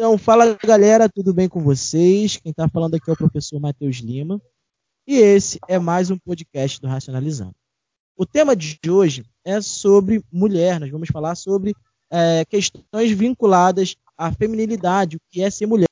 Então, fala galera, tudo bem com vocês? Quem está falando aqui é o professor Matheus Lima. E esse é mais um podcast do Racionalizando. O tema de hoje é sobre mulher. Nós vamos falar sobre é, questões vinculadas à feminilidade, o que é ser mulher.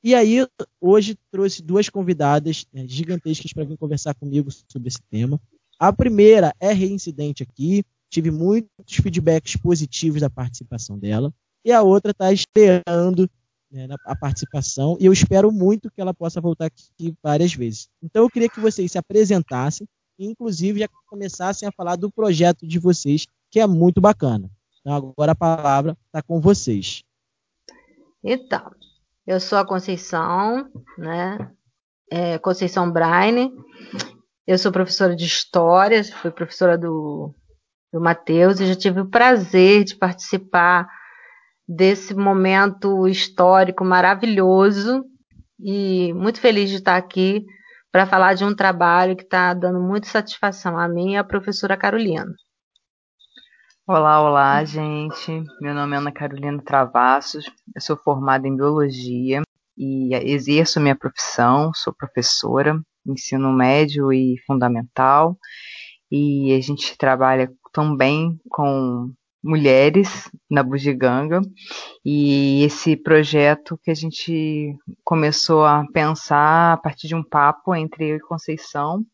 E aí, hoje trouxe duas convidadas né, gigantescas para vir conversar comigo sobre esse tema. A primeira é reincidente aqui, tive muitos feedbacks positivos da participação dela. E a outra está estreando né, a participação e eu espero muito que ela possa voltar aqui várias vezes. Então eu queria que vocês se apresentassem e inclusive já começassem a falar do projeto de vocês, que é muito bacana. Então agora a palavra está com vocês. Então, eu sou a Conceição, né? É, Conceição Braine. Eu sou professora de História, fui professora do, do Matheus e já tive o prazer de participar desse momento histórico maravilhoso e muito feliz de estar aqui para falar de um trabalho que está dando muita satisfação a mim e a professora Carolina. Olá, olá, gente. Meu nome é Ana Carolina Travassos, eu sou formada em Biologia e exerço minha profissão, sou professora, ensino médio e fundamental, e a gente trabalha também com mulheres na Bugiganga e esse projeto que a gente começou a pensar a partir de um papo entre eu e Conceição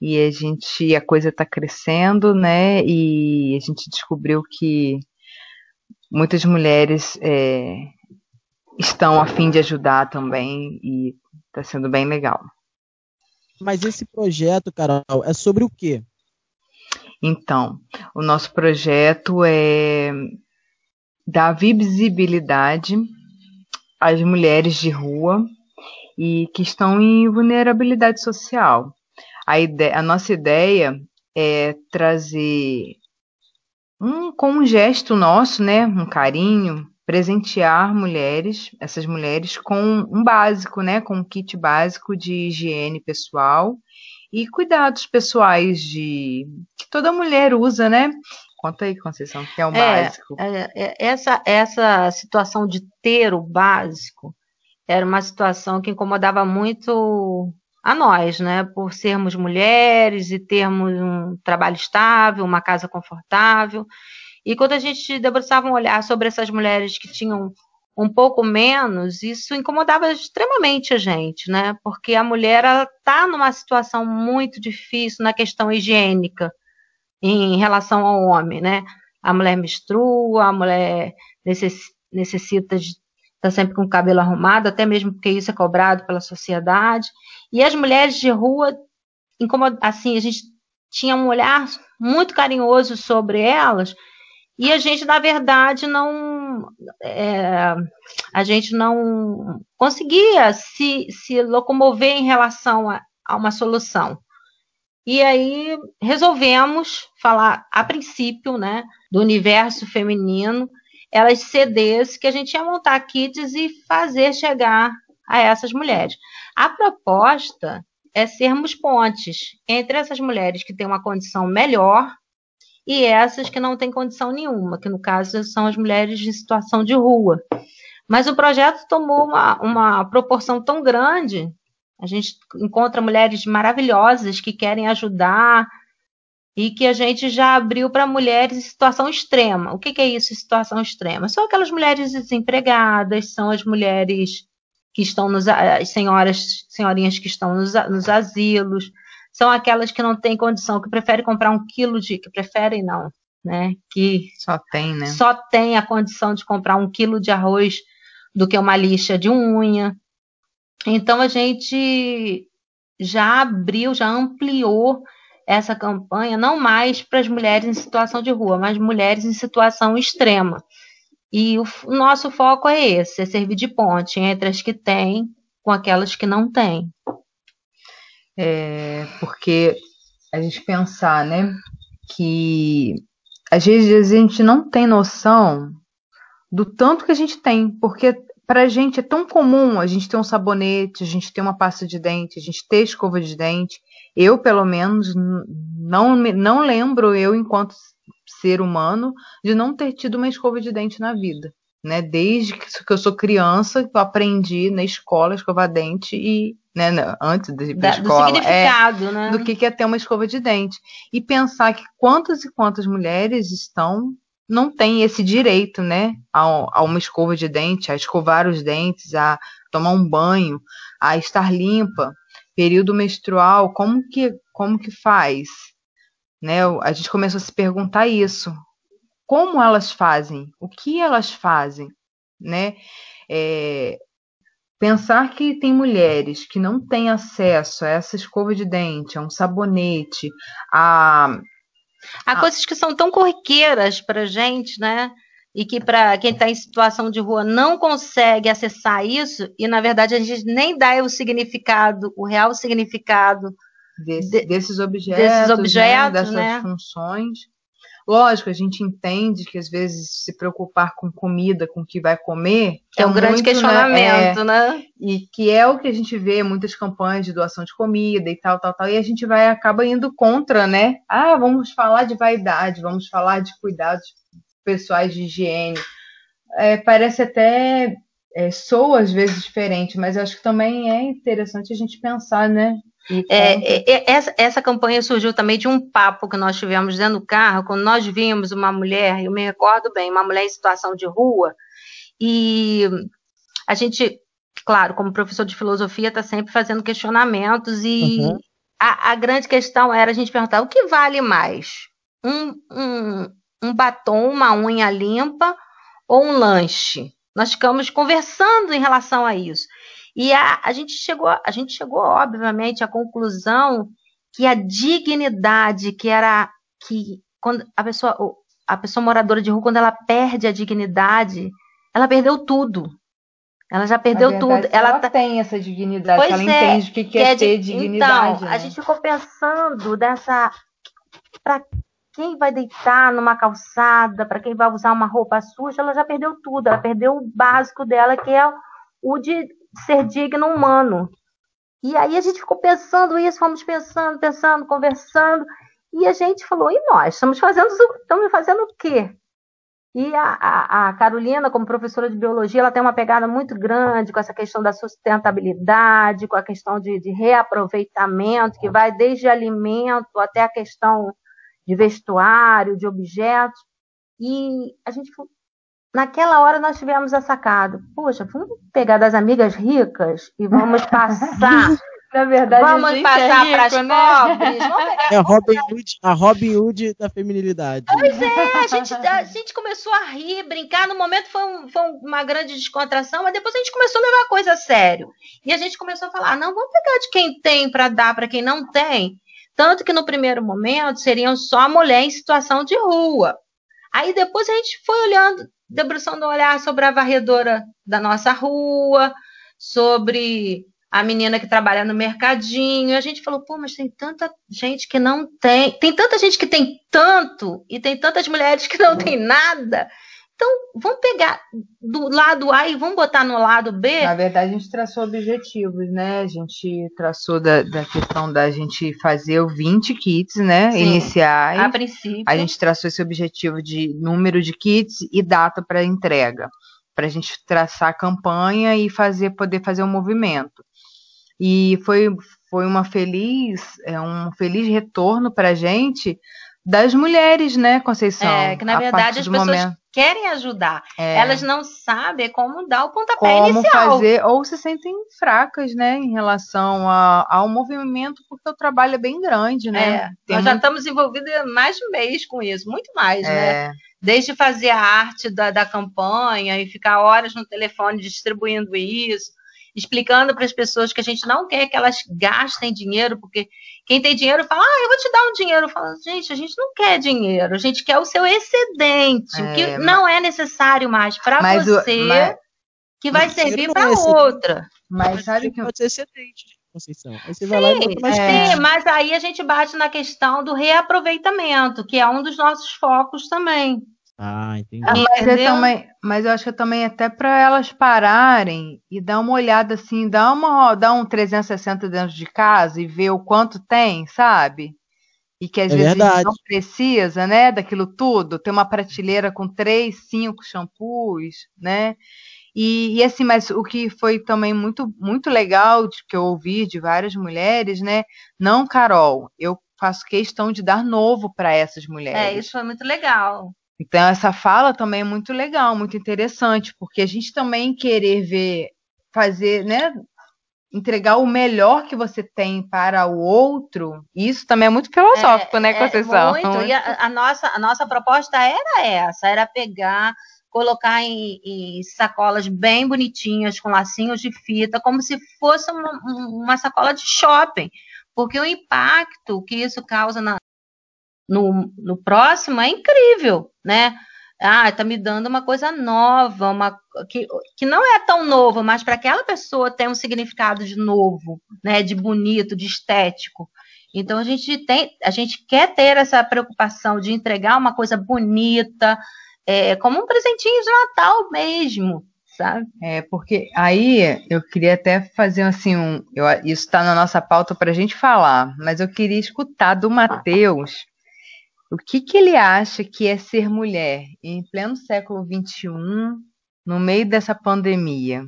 e a gente a coisa está crescendo, né? E a gente descobriu que muitas mulheres é, estão a fim de ajudar também e está sendo bem legal. Mas esse projeto, Carol, é sobre o quê? Então, o nosso projeto é dar visibilidade às mulheres de rua e que estão em vulnerabilidade social. A, ideia, a nossa ideia é trazer um, com um gesto nosso, né, um carinho, presentear mulheres, essas mulheres com um básico, né, com um kit básico de higiene pessoal e cuidados pessoais de que toda mulher usa, né? Conta aí, Conceição, que é o é, básico. É, é, essa, essa situação de ter o básico era uma situação que incomodava muito a nós, né? Por sermos mulheres e termos um trabalho estável, uma casa confortável. E quando a gente debruçava um olhar sobre essas mulheres que tinham um pouco menos, isso incomodava extremamente a gente, né? Porque a mulher está numa situação muito difícil na questão higiênica em relação ao homem, né? A mulher menstrua, a mulher necessita de estar tá sempre com o cabelo arrumado, até mesmo porque isso é cobrado pela sociedade. E as mulheres de rua, assim, a gente tinha um olhar muito carinhoso sobre elas, e a gente, na verdade, não. É, a gente não conseguia se, se locomover em relação a, a uma solução. E aí resolvemos falar, a princípio, né, do universo feminino, elas CDs que a gente ia montar kits e fazer chegar a essas mulheres. A proposta é sermos pontes entre essas mulheres que têm uma condição melhor e essas que não têm condição nenhuma, que no caso são as mulheres em situação de rua. Mas o projeto tomou uma, uma proporção tão grande, a gente encontra mulheres maravilhosas que querem ajudar e que a gente já abriu para mulheres em situação extrema. O que, que é isso, situação extrema? São aquelas mulheres desempregadas, são as mulheres que estão nos as senhoras, senhorinhas que estão nos, nos asilos, são aquelas que não têm condição, que preferem comprar um quilo de. que preferem não, né? Que só tem, né? Só tem a condição de comprar um quilo de arroz do que uma lixa de unha. Então a gente já abriu, já ampliou essa campanha, não mais para as mulheres em situação de rua, mas mulheres em situação extrema. E o, o nosso foco é esse, é servir de ponte entre as que têm com aquelas que não têm. É, porque a gente pensar, né, que às vezes a gente não tem noção do tanto que a gente tem, porque para a gente é tão comum a gente ter um sabonete, a gente ter uma pasta de dente, a gente ter escova de dente. Eu, pelo menos, não, não lembro eu, enquanto ser humano, de não ter tido uma escova de dente na vida. né? Desde que eu sou criança, eu aprendi na escola escovar dente e né, antes de ir para escola, do significado, é, né? do que é ter uma escova de dente e pensar que quantas e quantas mulheres estão não têm esse direito, né, a, a uma escova de dente, a escovar os dentes, a tomar um banho, a estar limpa, período menstrual, como que como que faz, né? A gente começou a se perguntar isso, como elas fazem, o que elas fazem, né? É, pensar que tem mulheres que não têm acesso a essa escova de dente, a um sabonete, a. Há a... coisas que são tão corriqueiras para gente, né? E que para quem está em situação de rua não consegue acessar isso, e na verdade a gente nem dá o significado, o real significado Desse, de, desses objetos, desses objetos né? dessas né? funções. Lógico, a gente entende que às vezes se preocupar com comida, com o que vai comer. É, é um muito, grande né, questionamento, né? né? E que é o que a gente vê muitas campanhas de doação de comida e tal, tal, tal. E a gente vai acaba indo contra, né? Ah, vamos falar de vaidade, vamos falar de cuidados pessoais de higiene. É, parece até é, soa às vezes diferente, mas acho que também é interessante a gente pensar, né? É, é, é, essa, essa campanha surgiu também de um papo que nós tivemos dentro do carro, quando nós vimos uma mulher, eu me recordo bem, uma mulher em situação de rua, e a gente, claro, como professor de filosofia, está sempre fazendo questionamentos, e uhum. a, a, grande questão era a gente perguntar: o que vale mais? Um, um, um batom, uma unha limpa ou um lanche? Nós ficamos conversando em relação a isso. E a, a, gente chegou, a gente chegou, obviamente, à conclusão que a dignidade, que era que quando a pessoa, a pessoa moradora de rua, quando ela perde a dignidade, ela perdeu tudo. Ela já perdeu verdade, tudo. Ela, ela tá... tem essa dignidade, pois ela é, entende o que, que é, é ter dignidade. Então, né? a gente ficou pensando dessa. Para quem vai deitar numa calçada, para quem vai usar uma roupa suja, ela já perdeu tudo. Ela perdeu o básico dela, que é o de ser digno humano. E aí a gente ficou pensando isso, fomos pensando, pensando, conversando, e a gente falou, e nós? Estamos fazendo, estamos fazendo o quê? E a, a, a, Carolina, como professora de biologia, ela tem uma pegada muito grande com essa questão da sustentabilidade, com a questão de, de reaproveitamento, que vai desde alimento até a questão de vestuário, de objetos. E a gente Naquela hora nós tivemos a sacada. Poxa, vamos pegar das amigas ricas e vamos passar. Na verdade, vamos é passar é para as né? pobres. É a Robin, Hood, a Robin Hood da feminilidade. Pois é, a gente, a gente começou a rir, brincar. No momento foi, um, foi uma grande descontração, mas depois a gente começou a levar a coisa a sério. E a gente começou a falar: não, vamos pegar de quem tem para dar para quem não tem. Tanto que no primeiro momento seriam só mulher em situação de rua. Aí depois a gente foi olhando, debruçando um olhar sobre a varredora da nossa rua, sobre a menina que trabalha no mercadinho. E a gente falou, pô, mas tem tanta gente que não tem, tem tanta gente que tem tanto e tem tantas mulheres que não tem nada. Então, vamos pegar do lado A e vamos botar no lado B? Na verdade, a gente traçou objetivos, né? A gente traçou da, da questão da gente fazer o 20 kits, né? Sim, iniciais. A princípio. A gente traçou esse objetivo de número de kits e data para entrega. Para a gente traçar a campanha e fazer, poder fazer um movimento. E foi, foi uma feliz, é um feliz retorno para a gente das mulheres, né, Conceição? É, que na verdade as pessoas momento. querem ajudar. É. Elas não sabem como dar o pontapé como inicial. Como fazer, ou se sentem fracas, né, em relação a, ao movimento, porque o trabalho é bem grande, né? É. Nós muito... já estamos envolvidos mais de um mês com isso, muito mais, é. né? Desde fazer a arte da, da campanha e ficar horas no telefone distribuindo isso, explicando para as pessoas que a gente não quer que elas gastem dinheiro, porque quem tem dinheiro fala, ah, eu vou te dar um dinheiro. Fala, gente, a gente não quer dinheiro, a gente quer o seu excedente, é, o que mas... não é necessário mais para você, o, mas... que vai servir para é outra. Mas sabe que pode ser excedente. Conceição. Aí você sim, vai lá e mais é. sim, mas aí a gente bate na questão do reaproveitamento, que é um dos nossos focos também. Ah, entendi. Ah, mas, eu também, mas eu acho que também até para elas pararem e dar uma olhada assim, dar uma dar um 360 dentro de casa e ver o quanto tem, sabe? E que às é vezes verdade. gente não precisa, né, daquilo tudo. Ter uma prateleira com três, cinco shampoos, né? E, e, assim, mas o que foi também muito, muito legal de, que eu ouvi de várias mulheres, né? Não, Carol, eu faço questão de dar novo para essas mulheres. É, isso foi muito legal. Então, essa fala também é muito legal, muito interessante, porque a gente também querer ver, fazer, né? Entregar o melhor que você tem para o outro, isso também é muito filosófico, é, né, Conceição? É muito, e a, a, nossa, a nossa proposta era essa, era pegar colocar em, em, sacolas bem bonitinhas, com lacinhos de fita, como se fosse uma, uma sacola de shopping. Porque o impacto que isso causa na, no, no próximo é incrível, né? Ah, está me dando uma coisa nova, uma que, que não é tão novo, mas para aquela pessoa tem um significado de novo, né? De bonito, de estético. Então a gente tem, a gente quer ter essa preocupação de entregar uma coisa bonita, é, como um presentinho de Natal mesmo, sabe? É, porque aí eu queria até fazer assim um. Eu, isso está na nossa pauta para a gente falar, mas eu queria escutar do Matheus o que, que ele acha que é ser mulher em pleno século XXI, no meio dessa pandemia.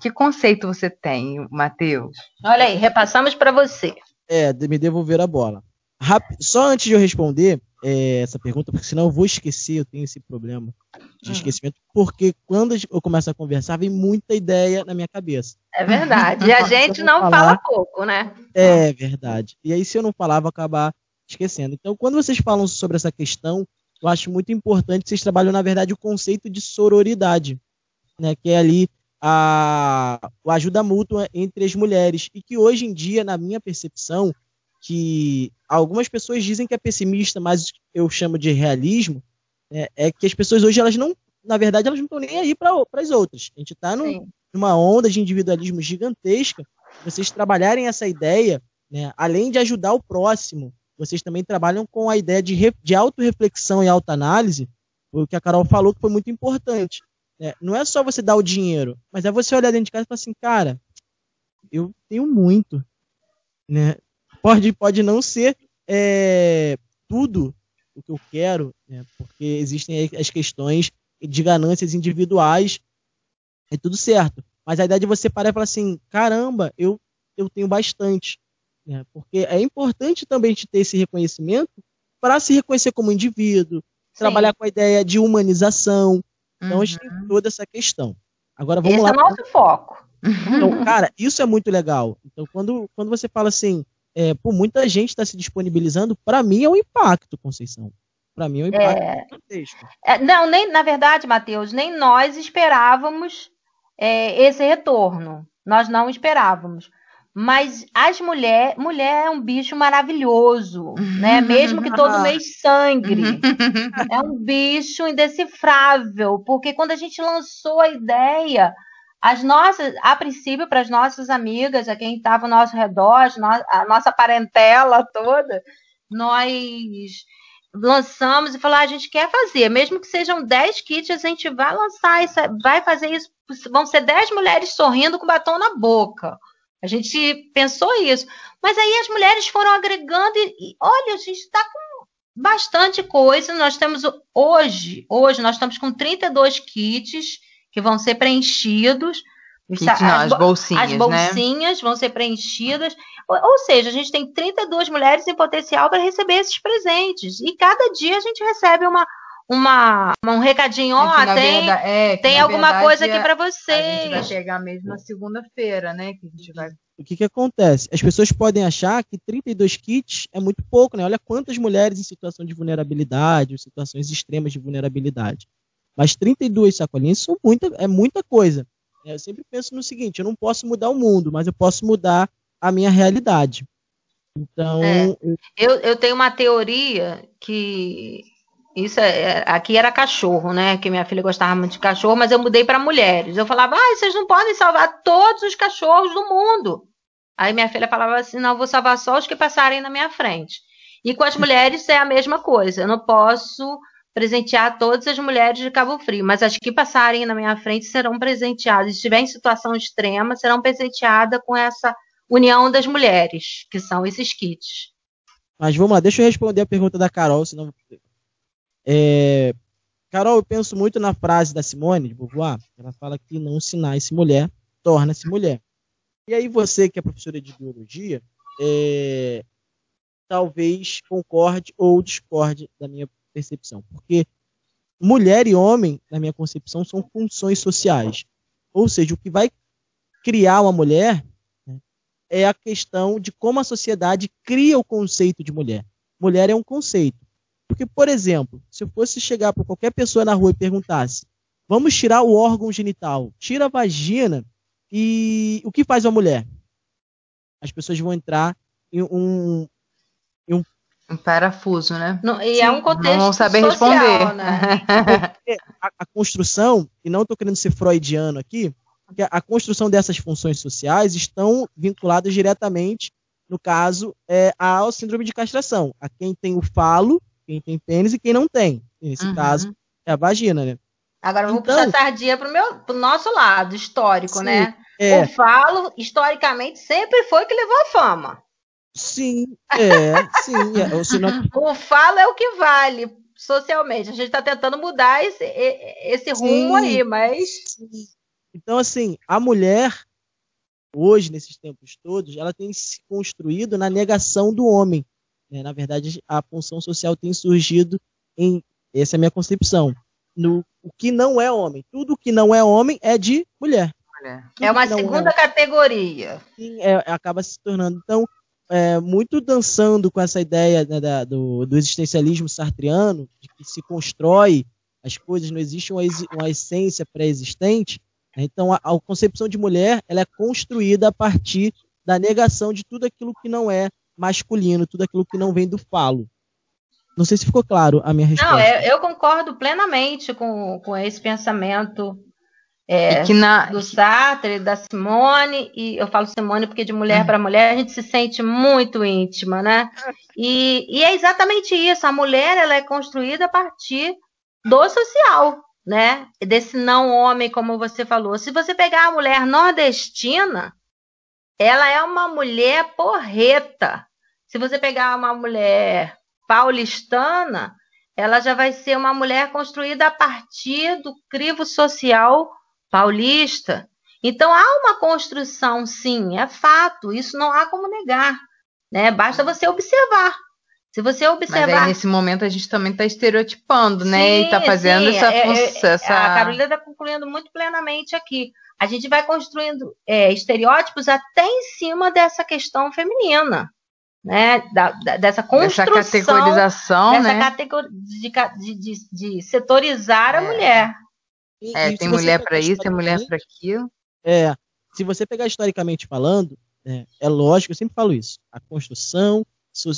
Que conceito você tem, Matheus? Olha aí, repassamos para você. É, me devolver a bola. Só antes de eu responder, é, essa pergunta, porque senão eu vou esquecer, eu tenho esse problema de hum. esquecimento, porque quando eu começo a conversar, vem muita ideia na minha cabeça. É verdade. E a gente não falar, fala pouco, né? É verdade. E aí, se eu não falar, vou acabar esquecendo. Então, quando vocês falam sobre essa questão, eu acho muito importante que vocês trabalham, na verdade, o conceito de sororidade, né? Que é ali a, a ajuda mútua entre as mulheres. E que hoje em dia, na minha percepção, que algumas pessoas dizem que é pessimista, mas eu chamo de realismo, é, é que as pessoas hoje, elas não, na verdade, elas não estão nem aí para as outras. A gente está numa onda de individualismo gigantesca. Vocês trabalharem essa ideia, né, além de ajudar o próximo, vocês também trabalham com a ideia de, de autorreflexão e autoanálise, o que a Carol falou que foi muito importante. Né? Não é só você dar o dinheiro, mas é você olhar dentro de casa e falar assim, cara, eu tenho muito, né? pode, pode não ser é, tudo o que eu quero, né? porque existem as questões de ganâncias individuais, é tudo certo. Mas a ideia de você parar e falar assim, caramba, eu, eu tenho bastante. Né? Porque é importante também te ter esse reconhecimento para se reconhecer como indivíduo, Sim. trabalhar com a ideia de humanização. Então, uhum. a gente tem uhum. toda essa questão. Agora vamos Esse lá. Esse é o nosso foco. Então, cara, isso é muito legal. Então, quando, quando você fala assim, é, por muita gente está se disponibilizando, para mim é um impacto, Conceição. Para mim é um impacto é... é, não, nem, na verdade, Matheus, nem nós esperávamos é, esse retorno. Nós não esperávamos. Mas as mulheres, mulher é um bicho maravilhoso, né? Mesmo que todo mês sangre. é um bicho indecifrável, porque quando a gente lançou a ideia, as nossas, a princípio, para as nossas amigas, a quem estava ao nosso redor, a nossa parentela toda, nós lançamos e falamos, ah, a gente quer fazer, mesmo que sejam 10 kits, a gente vai lançar isso, vai fazer isso, vão ser 10 mulheres sorrindo com batom na boca. A gente pensou isso. Mas aí as mulheres foram agregando e, e olha, a gente está com bastante coisa. Nós temos hoje, hoje nós estamos com 32 kits que vão ser preenchidos. Kit, não, as, bolsinhas, as bolsinhas né? vão ser preenchidas. Ou, ou, seja, a gente tem 32 mulheres em potencial para receber esses presentes. E cada dia a gente recebe uma, uma, um recadinho, ó, é tem, verdade, é, tem alguma verdade, coisa aqui para vocês. A gente vai chegar mesmo na segunda-feira, né? Que a gente vai... O que, que acontece? As pessoas podem achar que 32 kits é muito pouco, né? Olha quantas mulheres em situação de vulnerabilidade, em situações extremas de vulnerabilidade. Mas 32 sacolinhas são muita, é muita coisa. Eu sempre penso no seguinte: eu não posso mudar o mundo, mas eu posso mudar a minha realidade. Então. É, eu, eu tenho uma teoria que. Isso é, é, aqui era cachorro, né? Que minha filha gostava muito de cachorro, mas eu mudei para mulheres. Eu falava, ah, vocês não podem salvar todos os cachorros do mundo. Aí minha filha falava assim: não, vou salvar só os que passarem na minha frente. E com as mulheres é a mesma coisa. Eu não posso presentear todas as mulheres de Cabo Frio, mas as que passarem na minha frente serão presenteadas. Se estiver em situação extrema, serão presenteadas com essa união das mulheres, que são esses kits. Mas vamos lá, deixa eu responder a pergunta da Carol, senão. É... Carol, eu penso muito na frase da Simone de Beauvoir. Ela fala que não se nasce mulher, torna-se mulher. E aí você, que é professora de biologia, é... talvez concorde ou discorde da minha percepção. Porque mulher e homem, na minha concepção, são funções sociais. Ou seja, o que vai criar uma mulher né, é a questão de como a sociedade cria o conceito de mulher. Mulher é um conceito. Porque, por exemplo, se eu fosse chegar para qualquer pessoa na rua e perguntasse: vamos tirar o órgão genital, tira a vagina e o que faz uma mulher? As pessoas vão entrar em um, em um um parafuso, né? Não, e Sim, é um contexto não saber social, responder. Né? a, a, construção, e não estou querendo ser freudiano aqui, porque a construção dessas funções sociais estão vinculadas diretamente, no caso, é, ao síndrome de castração, a quem tem o falo, quem tem pênis e quem não tem. Nesse uhum. caso, é a vagina, né? Agora vamos então, puxar sardinha pro, meu, pro nosso lado histórico, sim, né? É. O falo, historicamente, sempre foi que levou a fama. Sim, é, sim. É, o, senão... o falo é o que vale socialmente. A gente está tentando mudar esse, esse rumo sim, aí, mas. Sim. Então, assim, a mulher, hoje, nesses tempos todos, ela tem se construído na negação do homem. Né? Na verdade, a função social tem surgido em. Essa é a minha concepção. No o que não é homem. Tudo que não é homem é de mulher. é uma segunda é categoria. Sim, é, acaba se tornando. Então, é, muito dançando com essa ideia né, da, do, do, existencialismo sartriano, de que se constrói as coisas, não existe uma, uma essência pré-existente, então, a, a, concepção de mulher ela é construída a partir da negação de tudo aquilo que não é masculino, tudo aquilo que não vem do falo. Não sei se ficou claro a minha resposta. Não, eu, eu concordo plenamente com, com esse pensamento é, na... do Sartre, da Simone, e eu falo Simone porque de mulher para mulher a gente se sente muito íntima, né? E, e é exatamente isso, a mulher ela é construída a partir do social, né? Desse não homem, como você falou. Se você pegar a mulher nordestina, ela é uma mulher porreta. Se você pegar uma mulher paulistana, ela já vai ser uma mulher construída a partir do crivo social paulista. Então há uma construção, sim, é fato, isso não há como negar, né? Basta você observar. Se você observar. Mas aí, nesse momento a gente também está estereotipando, né? Sim, e está fazendo sim. essa, é, é, essa. A Carolina está concluindo muito plenamente aqui. A gente vai construindo é, estereótipos até em cima dessa questão feminina. Né, da, da, dessa construção, essa categorização, dessa né? categor de, de, de, setorizar a é. mulher. E, é, e tem mulher para isso, tem mulher para aquilo. É, se você pegar historicamente falando, é, é lógico, eu sempre falo isso, a construção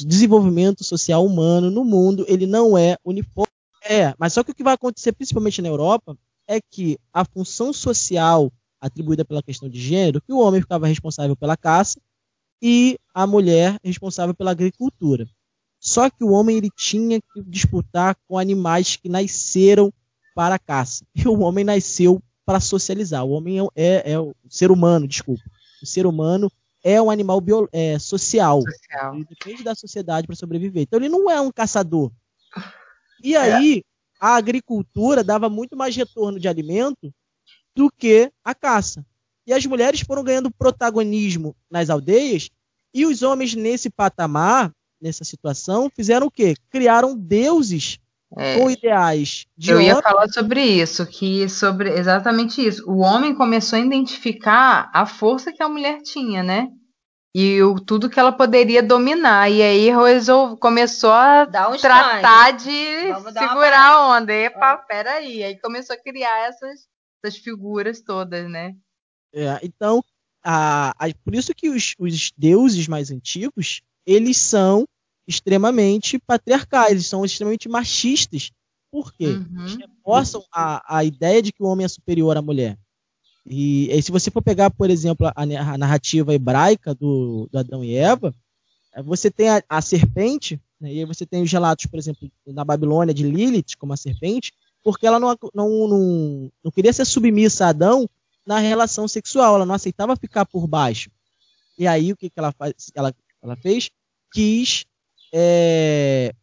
desenvolvimento social humano no mundo, ele não é uniforme. É, mas só que o que vai acontecer, principalmente na Europa, é que a função social atribuída pela questão de gênero, que o homem ficava responsável pela caça e a mulher responsável pela agricultura. Só que o homem ele tinha que disputar com animais que nasceram para a caça. E o homem nasceu para socializar. O homem é, é, é o ser humano, desculpa. O ser humano é um animal bio, é, social. social. Ele depende da sociedade para sobreviver. Então ele não é um caçador. E é. aí é. a agricultura dava muito mais retorno de alimento do que a caça. E as mulheres foram ganhando protagonismo nas aldeias e os homens nesse patamar, nessa situação, fizeram o quê? Criaram deuses é. ou ideais de Eu ia falar sobre isso, que sobre exatamente isso. O homem começou a identificar a força que a mulher tinha, né? E o, tudo que ela poderia dominar. E aí resolve, começou a um tratar de Vamos segurar a onda. Epa, é. peraí. Aí começou a criar essas, essas figuras todas, né? É, então, a, a, por isso que os, os deuses mais antigos, eles são extremamente patriarcais, eles são extremamente machistas. Por quê? Uhum. Eles reforçam a, a ideia de que o homem é superior à mulher. E, e se você for pegar, por exemplo, a, a narrativa hebraica do, do, Adão e Eva, é, você tem a, a serpente, né, e aí você tem os relatos, por exemplo, na Babilônia de Lilith como a serpente, porque ela não, não, não, não queria ser submissa a Adão na relação sexual, ela não aceitava ficar por baixo. E aí o que, que ela, faz, ela, ela fez? Quis é,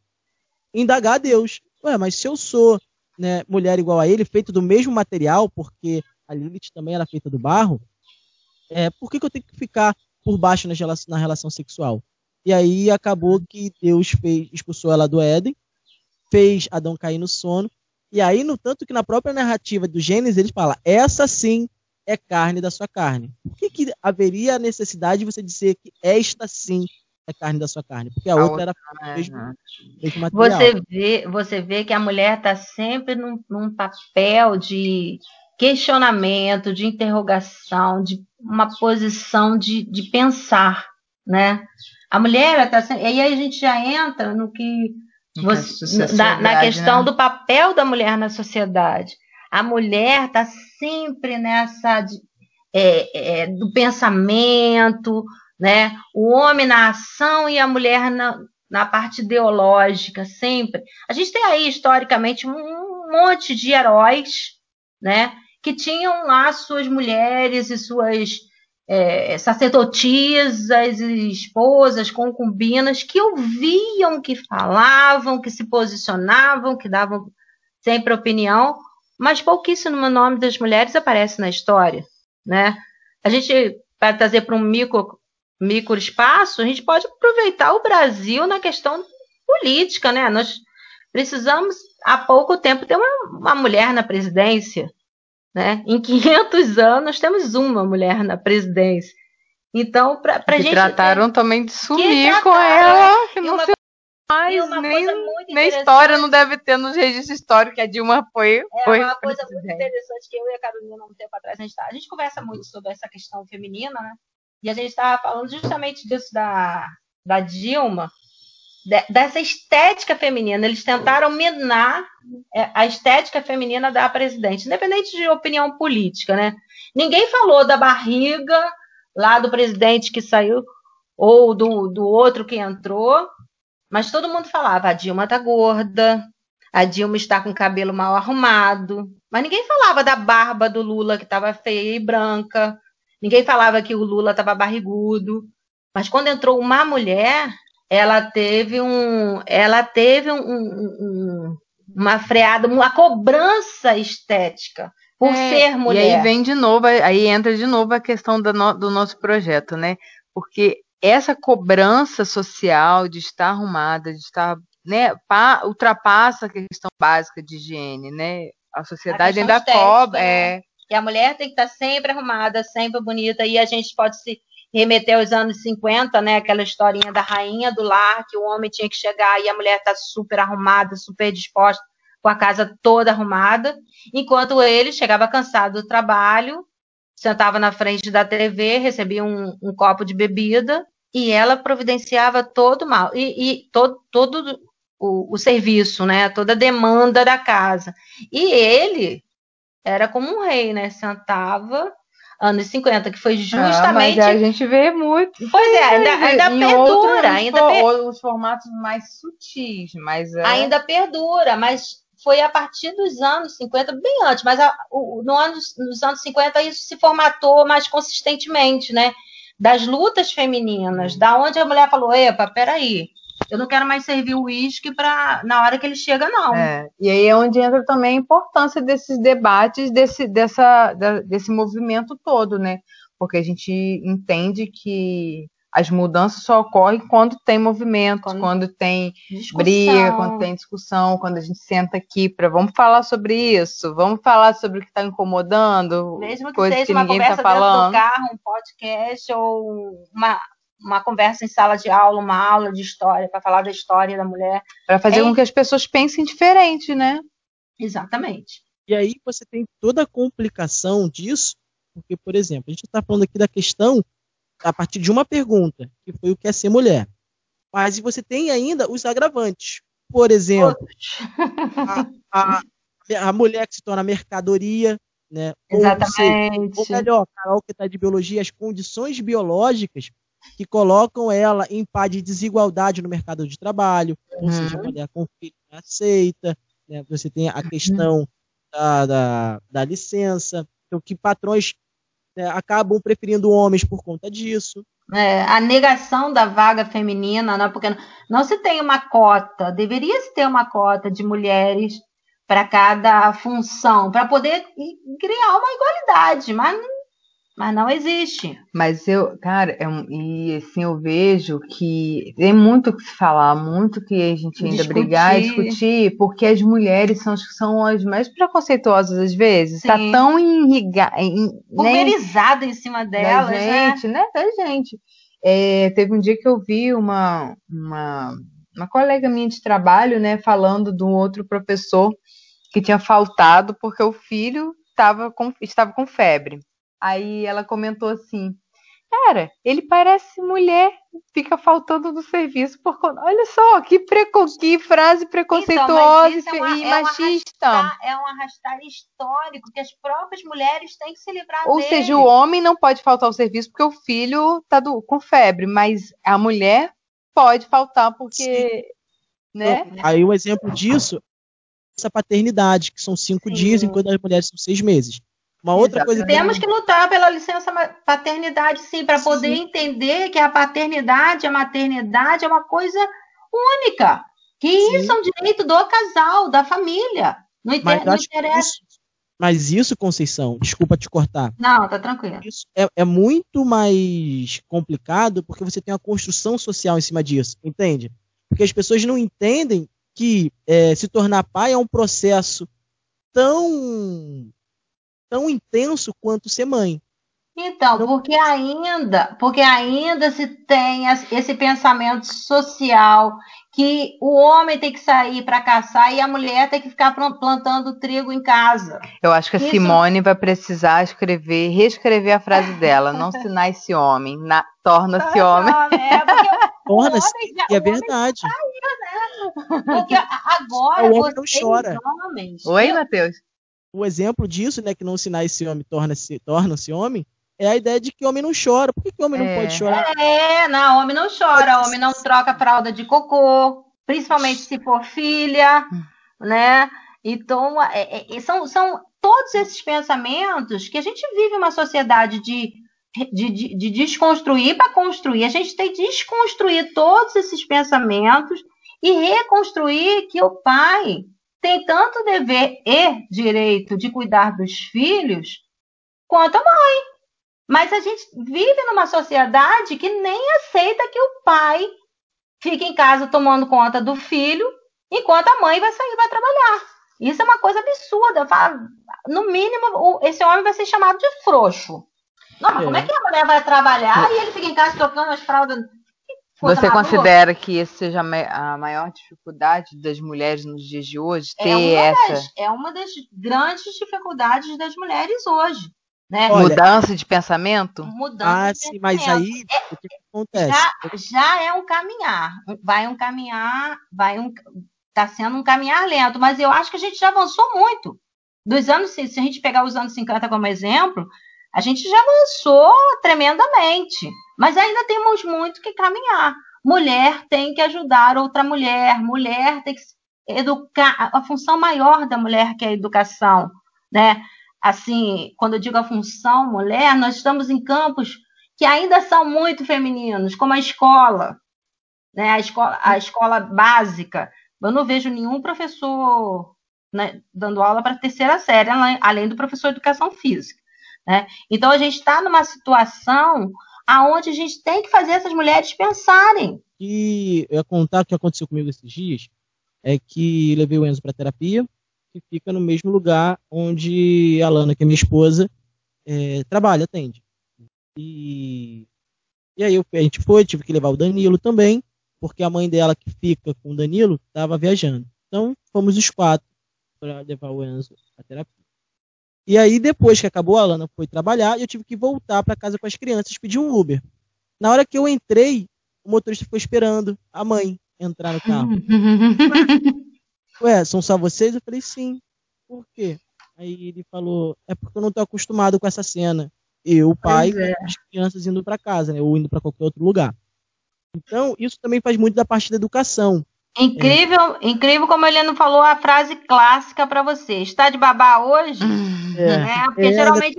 indagar a Deus. Ué, mas se eu sou né, mulher igual a ele, feita do mesmo material, porque a Lilith também era feita do barro, é, por que, que eu tenho que ficar por baixo na relação, na relação sexual? E aí acabou que Deus fez, expulsou ela do Éden, fez Adão cair no sono, e aí, no tanto que na própria narrativa do Gênesis, ele fala, essa sim é carne da sua carne. Por que, que haveria a necessidade de você dizer que esta sim é carne da sua carne? Porque a, a outra, outra, era mesmo, é, mesmo material. Você vê, você vê que a mulher está sempre num, num papel de questionamento, de interrogação, de uma posição de, de pensar, né? A mulher está sempre... E aí a gente já entra no que... Você, na, na, questão né? do papel da mulher na sociedade. A mulher está sempre nessa... É, é, do pensamento, né? O homem na ação e a mulher na, na parte ideológica, sempre. A gente tem aí, historicamente, um monte de heróis, né? que tinham lá suas mulheres e suas é, sacerdotisas, esposas, concubinas, que ouviam, que falavam, que se posicionavam, que davam sempre opinião, mas pouquíssimo nome das mulheres aparece na história, né? A gente, para trazer para um micro, micro espaço, a gente pode aproveitar o Brasil na questão política, né? Nós precisamos, há pouco tempo, ter uma, uma mulher na presidência, né? Em 500 anos, temos uma mulher na presidência. Então, para a gente. trataram também de sumir com ela, que não se mais, nem, nem história não deve ter nos registros históricos que a Dilma foi. É foi uma coisa muito interessante que eu e a Carolina, um tempo atrás, a gente, tá, a gente conversa muito sobre essa questão feminina, né? E a gente estava falando justamente disso da, da Dilma, dessa estética feminina. Eles tentaram minar é, a estética feminina da presidente, independente de opinião política, né? Ninguém falou da barriga lá do presidente que saiu ou do, do outro que entrou, mas todo mundo falava: a Dilma tá gorda, a Dilma está com o cabelo mal arrumado, mas ninguém falava da barba do Lula que estava feia e branca, ninguém falava que o Lula estava barrigudo. Mas quando entrou uma mulher, ela teve um, ela teve um, um, uma freada, uma cobrança estética por é, ser mulher. E aí vem de novo, aí entra de novo a questão do, no, do nosso projeto, né? Porque essa cobrança social de estar arrumada, de estar, né, pa, ultrapassa a questão básica de higiene, né? A sociedade a ainda cobra, né? é. E a mulher tem que estar sempre arrumada, sempre bonita, e a gente pode se remeter aos anos 50, né? Aquela historinha da rainha do lar, que o homem tinha que chegar e a mulher tá super arrumada, super disposta, com a casa toda arrumada, enquanto ele chegava cansado do trabalho, sentava na frente da TV, recebia um, um copo de bebida e ela providenciava todo mal e, e todo, todo o, o, serviço, né? Toda a demanda da casa. E ele era como um rei, né? Sentava anos 50, que foi justamente. Ah, a gente vê muito. Pois é, ainda, ainda perdura. ainda per... Os formatos mais sutis, mas. É... Ainda perdura, mas foi a partir dos anos 50, bem antes, mas a, o, no anos, nos anos 50 isso se formatou mais consistentemente, né? Das lutas femininas, da onde a mulher falou: epa, peraí, eu não quero mais servir o uísque para na hora que ele chega, não. É, e aí é onde entra também a importância desses debates, desse, dessa, desse movimento todo, né? Porque a gente entende que as mudanças só ocorrem quando tem movimento, quando, quando tem discussão. briga, quando tem discussão, quando a gente senta aqui para vamos falar sobre isso, vamos falar sobre o que está incomodando, mesmo que seja que uma tá conversa tá falando. dentro do carro, um podcast ou uma uma conversa em sala de aula, uma aula de história, para falar da história da mulher. Para fazer é... com que as pessoas pensem diferente, né? Exatamente. E aí você tem toda a complicação disso, porque, por exemplo, a gente está falando aqui da questão a partir de uma pergunta, que foi o que é ser mulher. Mas você tem ainda os agravantes. Por exemplo, a, a, a, mulher que se torna mercadoria, né? Exatamente. Ou, ou melhor, Carol que está de biologia, as condições biológicas que colocam ela em pá de desigualdade no mercado de trabalho, uhum. ou seja, a mulher com filho aceita, né? você tem a questão da, da, da, licença, então que patrões é, acabam preferindo homens por conta disso. É, a negação da vaga feminina, né, porque não, se tem uma cota, deveria se ter uma cota de mulheres para cada função, para poder criar uma igualdade, mas mas não existe. Mas eu, cara, é um, e assim eu vejo que tem muito o que se falar, muito que a gente ainda discutir. brigar e discutir, porque as mulheres são, são as mais preconceituosas às vezes. Tá Sim. Tá tão enrigada, em, pulverizada né, em cima delas, da gente, né? né? Da gente. É, teve um dia que eu vi uma, uma, uma colega minha de trabalho, né, falando de um outro professor que tinha faltado porque o filho tava com, estava com febre. Aí ela comentou assim: Cara, ele parece mulher, fica faltando no serviço por conta. Olha só, que, preco... que frase preconceituosa então, é uma, e é machista. Um arrastar, é um arrastar histórico que as próprias mulheres têm que se livrar Ou dele. seja, o homem não pode faltar ao serviço porque o filho tá do... com febre, mas a mulher pode faltar porque. Né? Aí o um exemplo disso essa paternidade, que são cinco Sim. dias, enquanto as mulheres são seis meses. Uma outra coisa Temos que lutar pela licença paternidade, sim, para poder entender que a paternidade, a maternidade é uma coisa única. Que sim. isso é um direito do casal, da família. Não, inter... não interessa. Isso, mas isso, Conceição, desculpa te cortar. Não, tá tranquilo. Isso é, é, muito mais complicado porque você tem uma construção social em cima disso, entende? Porque as pessoas não entendem que é, se tornar pai é um processo tão tão intenso quanto ser mãe. Então, porque ainda, porque ainda se tem esse pensamento social que o homem tem que sair para caçar e a mulher tem que ficar plantando trigo em casa. Eu acho que a Isso... Simone vai precisar escrever, reescrever a frase dela. Não se nasce homem, na... torna-se homem. É, torna-se, é verdade. Saiu, né? Porque agora o homem não chora. Homens, Oi, eu... Matheus o exemplo disso, né, que não sinal esse homem torna-se torna-se homem, é a ideia de que homem não chora. Por que, que homem é. não pode chorar? É, não, homem não chora, homem não troca fralda de cocô, principalmente se for filha, né? Então, é, é, são, são todos esses pensamentos que a gente vive uma sociedade de, de, de, de desconstruir para construir. A gente tem que desconstruir todos esses pensamentos e reconstruir que o pai tem tanto dever e direito de cuidar dos filhos quanto a mãe. Mas a gente vive numa sociedade que nem aceita que o pai fique em casa tomando conta do filho enquanto a mãe vai sair vai trabalhar. Isso é uma coisa absurda. No mínimo, esse homem vai ser chamado de frouxo. Não, mas é. como é que a mulher vai trabalhar e ele fica em casa trocando as fraldas? Você considera que essa seja a maior dificuldade das mulheres nos dias de hoje? É ter é essa. Das, é uma das grandes dificuldades das mulheres hoje. Né? Olha, mudança de pensamento? Mudança ah, de sim, pensamento. mas aí é, o que acontece? Já, já, é um caminhar. Vai um caminhar, vai um. Está sendo um caminhar lento, mas eu acho que a gente já avançou muito. Dos anos, se a gente pegar os anos 50 como exemplo, a gente já avançou tremendamente, mas ainda temos muito que caminhar. Mulher tem que ajudar outra mulher, mulher tem que educar. A função maior da mulher que é a educação, né? Assim, quando eu digo a função mulher, nós estamos em campos que ainda são muito femininos, como a escola, né? A escola, a escola básica. Eu não vejo nenhum professor né, dando aula para terceira série, além do professor de educação física. Né? Então a gente está numa situação aonde a gente tem que fazer essas mulheres pensarem. E eu contar o que aconteceu comigo esses dias, é que levei o Enzo para terapia, que fica no mesmo lugar onde a Lana, que é minha esposa, é, trabalha, atende. E, e aí eu, a gente foi, tive que levar o Danilo também, porque a mãe dela que fica com o Danilo estava viajando. Então fomos os quatro para levar o Enzo à terapia. E aí, depois que acabou, a Lana foi trabalhar e eu tive que voltar para casa com as crianças, pedir um Uber. Na hora que eu entrei, o motorista ficou esperando a mãe entrar no carro. Ué, são só vocês? Eu falei, sim. Por quê? Aí ele falou, é porque eu não estou acostumado com essa cena. Eu, o pai, é. as crianças indo para casa, né? Ou indo para qualquer outro lugar. Então, isso também faz muito da parte da educação. Incrível, é. incrível como ele não falou a frase clássica para você. Está de babá hoje? É. Né? Porque é. geralmente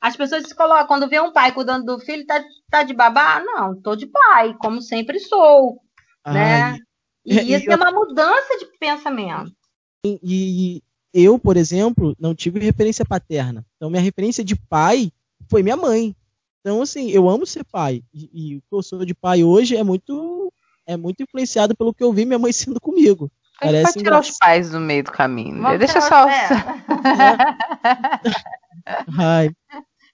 as pessoas se colocam, quando vê um pai cuidando do filho, tá, tá de babá? Não, tô de pai, como sempre sou. Né? E, e isso é uma mudança de pensamento. E, e, eu, por exemplo, não tive referência paterna. Então, minha referência de pai foi minha mãe. Então, assim, eu amo ser pai. E, e o que eu sou de pai hoje é muito é muito influenciado pelo que eu vi minha mãe sendo comigo. A gente Parece tirar os pais do meio do caminho. Vamos Deixa só. Ai.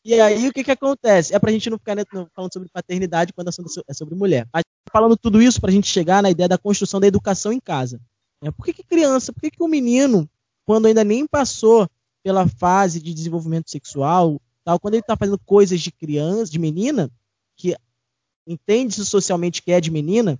E aí, o que que acontece? É pra gente não ficar né, falando sobre paternidade quando é sobre mulher. Mas falando tudo isso pra gente chegar na ideia da construção da educação em casa. É, por que, que criança, por que, que o um menino, quando ainda nem passou pela fase de desenvolvimento sexual, tal, quando ele está fazendo coisas de criança, de menina, que entende-se socialmente que é de menina,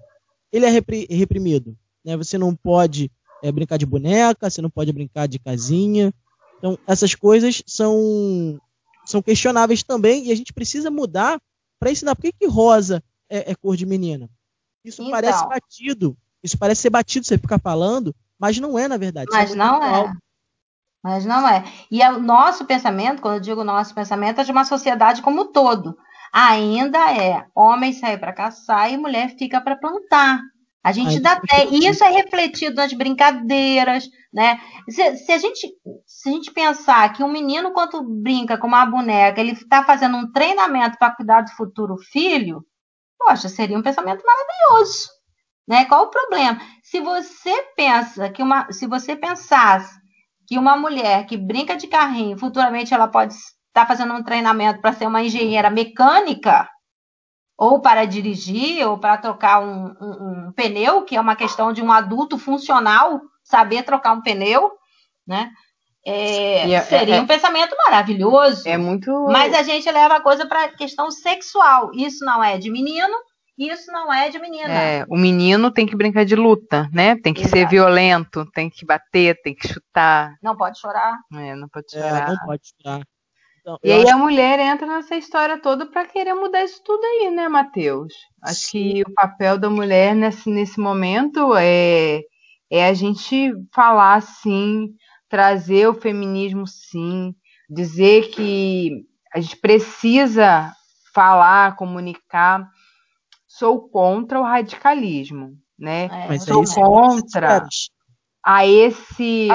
ele é reprimido. Né? Você não pode é, brincar de boneca, você não pode brincar de casinha. Então, essas coisas são, são questionáveis também e a gente precisa mudar para ensinar. Por que, que rosa é, é, cor de menina? Isso então, parece batido. Isso parece ser batido, você ficar falando, mas não é, na verdade. Mas é não é. Mas não é. E é o nosso pensamento, quando eu digo nosso pensamento, é de uma sociedade como um todo. Ainda é homem sai para caçar e mulher fica para plantar. A gente dá até. E isso é refletido nas brincadeiras, né? Se, se, a gente, se a gente pensar que um menino, quando brinca com uma boneca, ele está fazendo um treinamento para cuidar do futuro filho, poxa, seria um pensamento maravilhoso. Né? Qual o problema? Se você pensa que uma. Se você pensasse que uma mulher que brinca de carrinho, futuramente ela pode estar tá fazendo um treinamento para ser uma engenheira mecânica, ou para dirigir, ou para trocar um, um, um, pneu, que é uma questão de um adulto funcional saber trocar um pneu, né? É, é, seria é, um pensamento maravilhoso. É muito. Mas a gente leva a coisa para a questão sexual. Isso não é de menino, isso não é de menina. É, o menino tem que brincar de luta, né? Tem que Exato. ser violento, tem que bater, tem que chutar. Não pode chorar. É, não pode chorar. É, não pode chorar. Então, e aí acho... a mulher entra nessa história toda para querer mudar isso tudo aí, né, Matheus? Acho Sim. que o papel da mulher nesse, nesse momento é, é a gente falar sim, trazer o feminismo sim, dizer que a gente precisa falar, comunicar. Sou contra o radicalismo, né? É, Sou contra a esse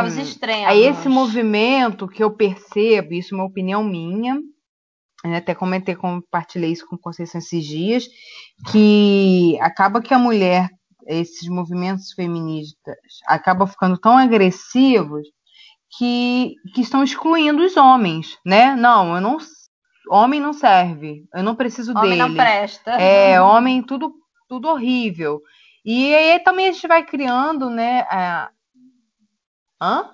a esse movimento que eu percebo, isso é uma opinião minha, né, até comentei, compartilhei isso com Conceição esses dias, que acaba que a mulher, esses movimentos feministas, acabam ficando tão agressivos que, que estão excluindo os homens, né? Não, eu não homem não serve, eu não preciso homem dele. Homem não presta. É, homem tudo tudo horrível. E aí também a gente vai criando, né, a, Hã?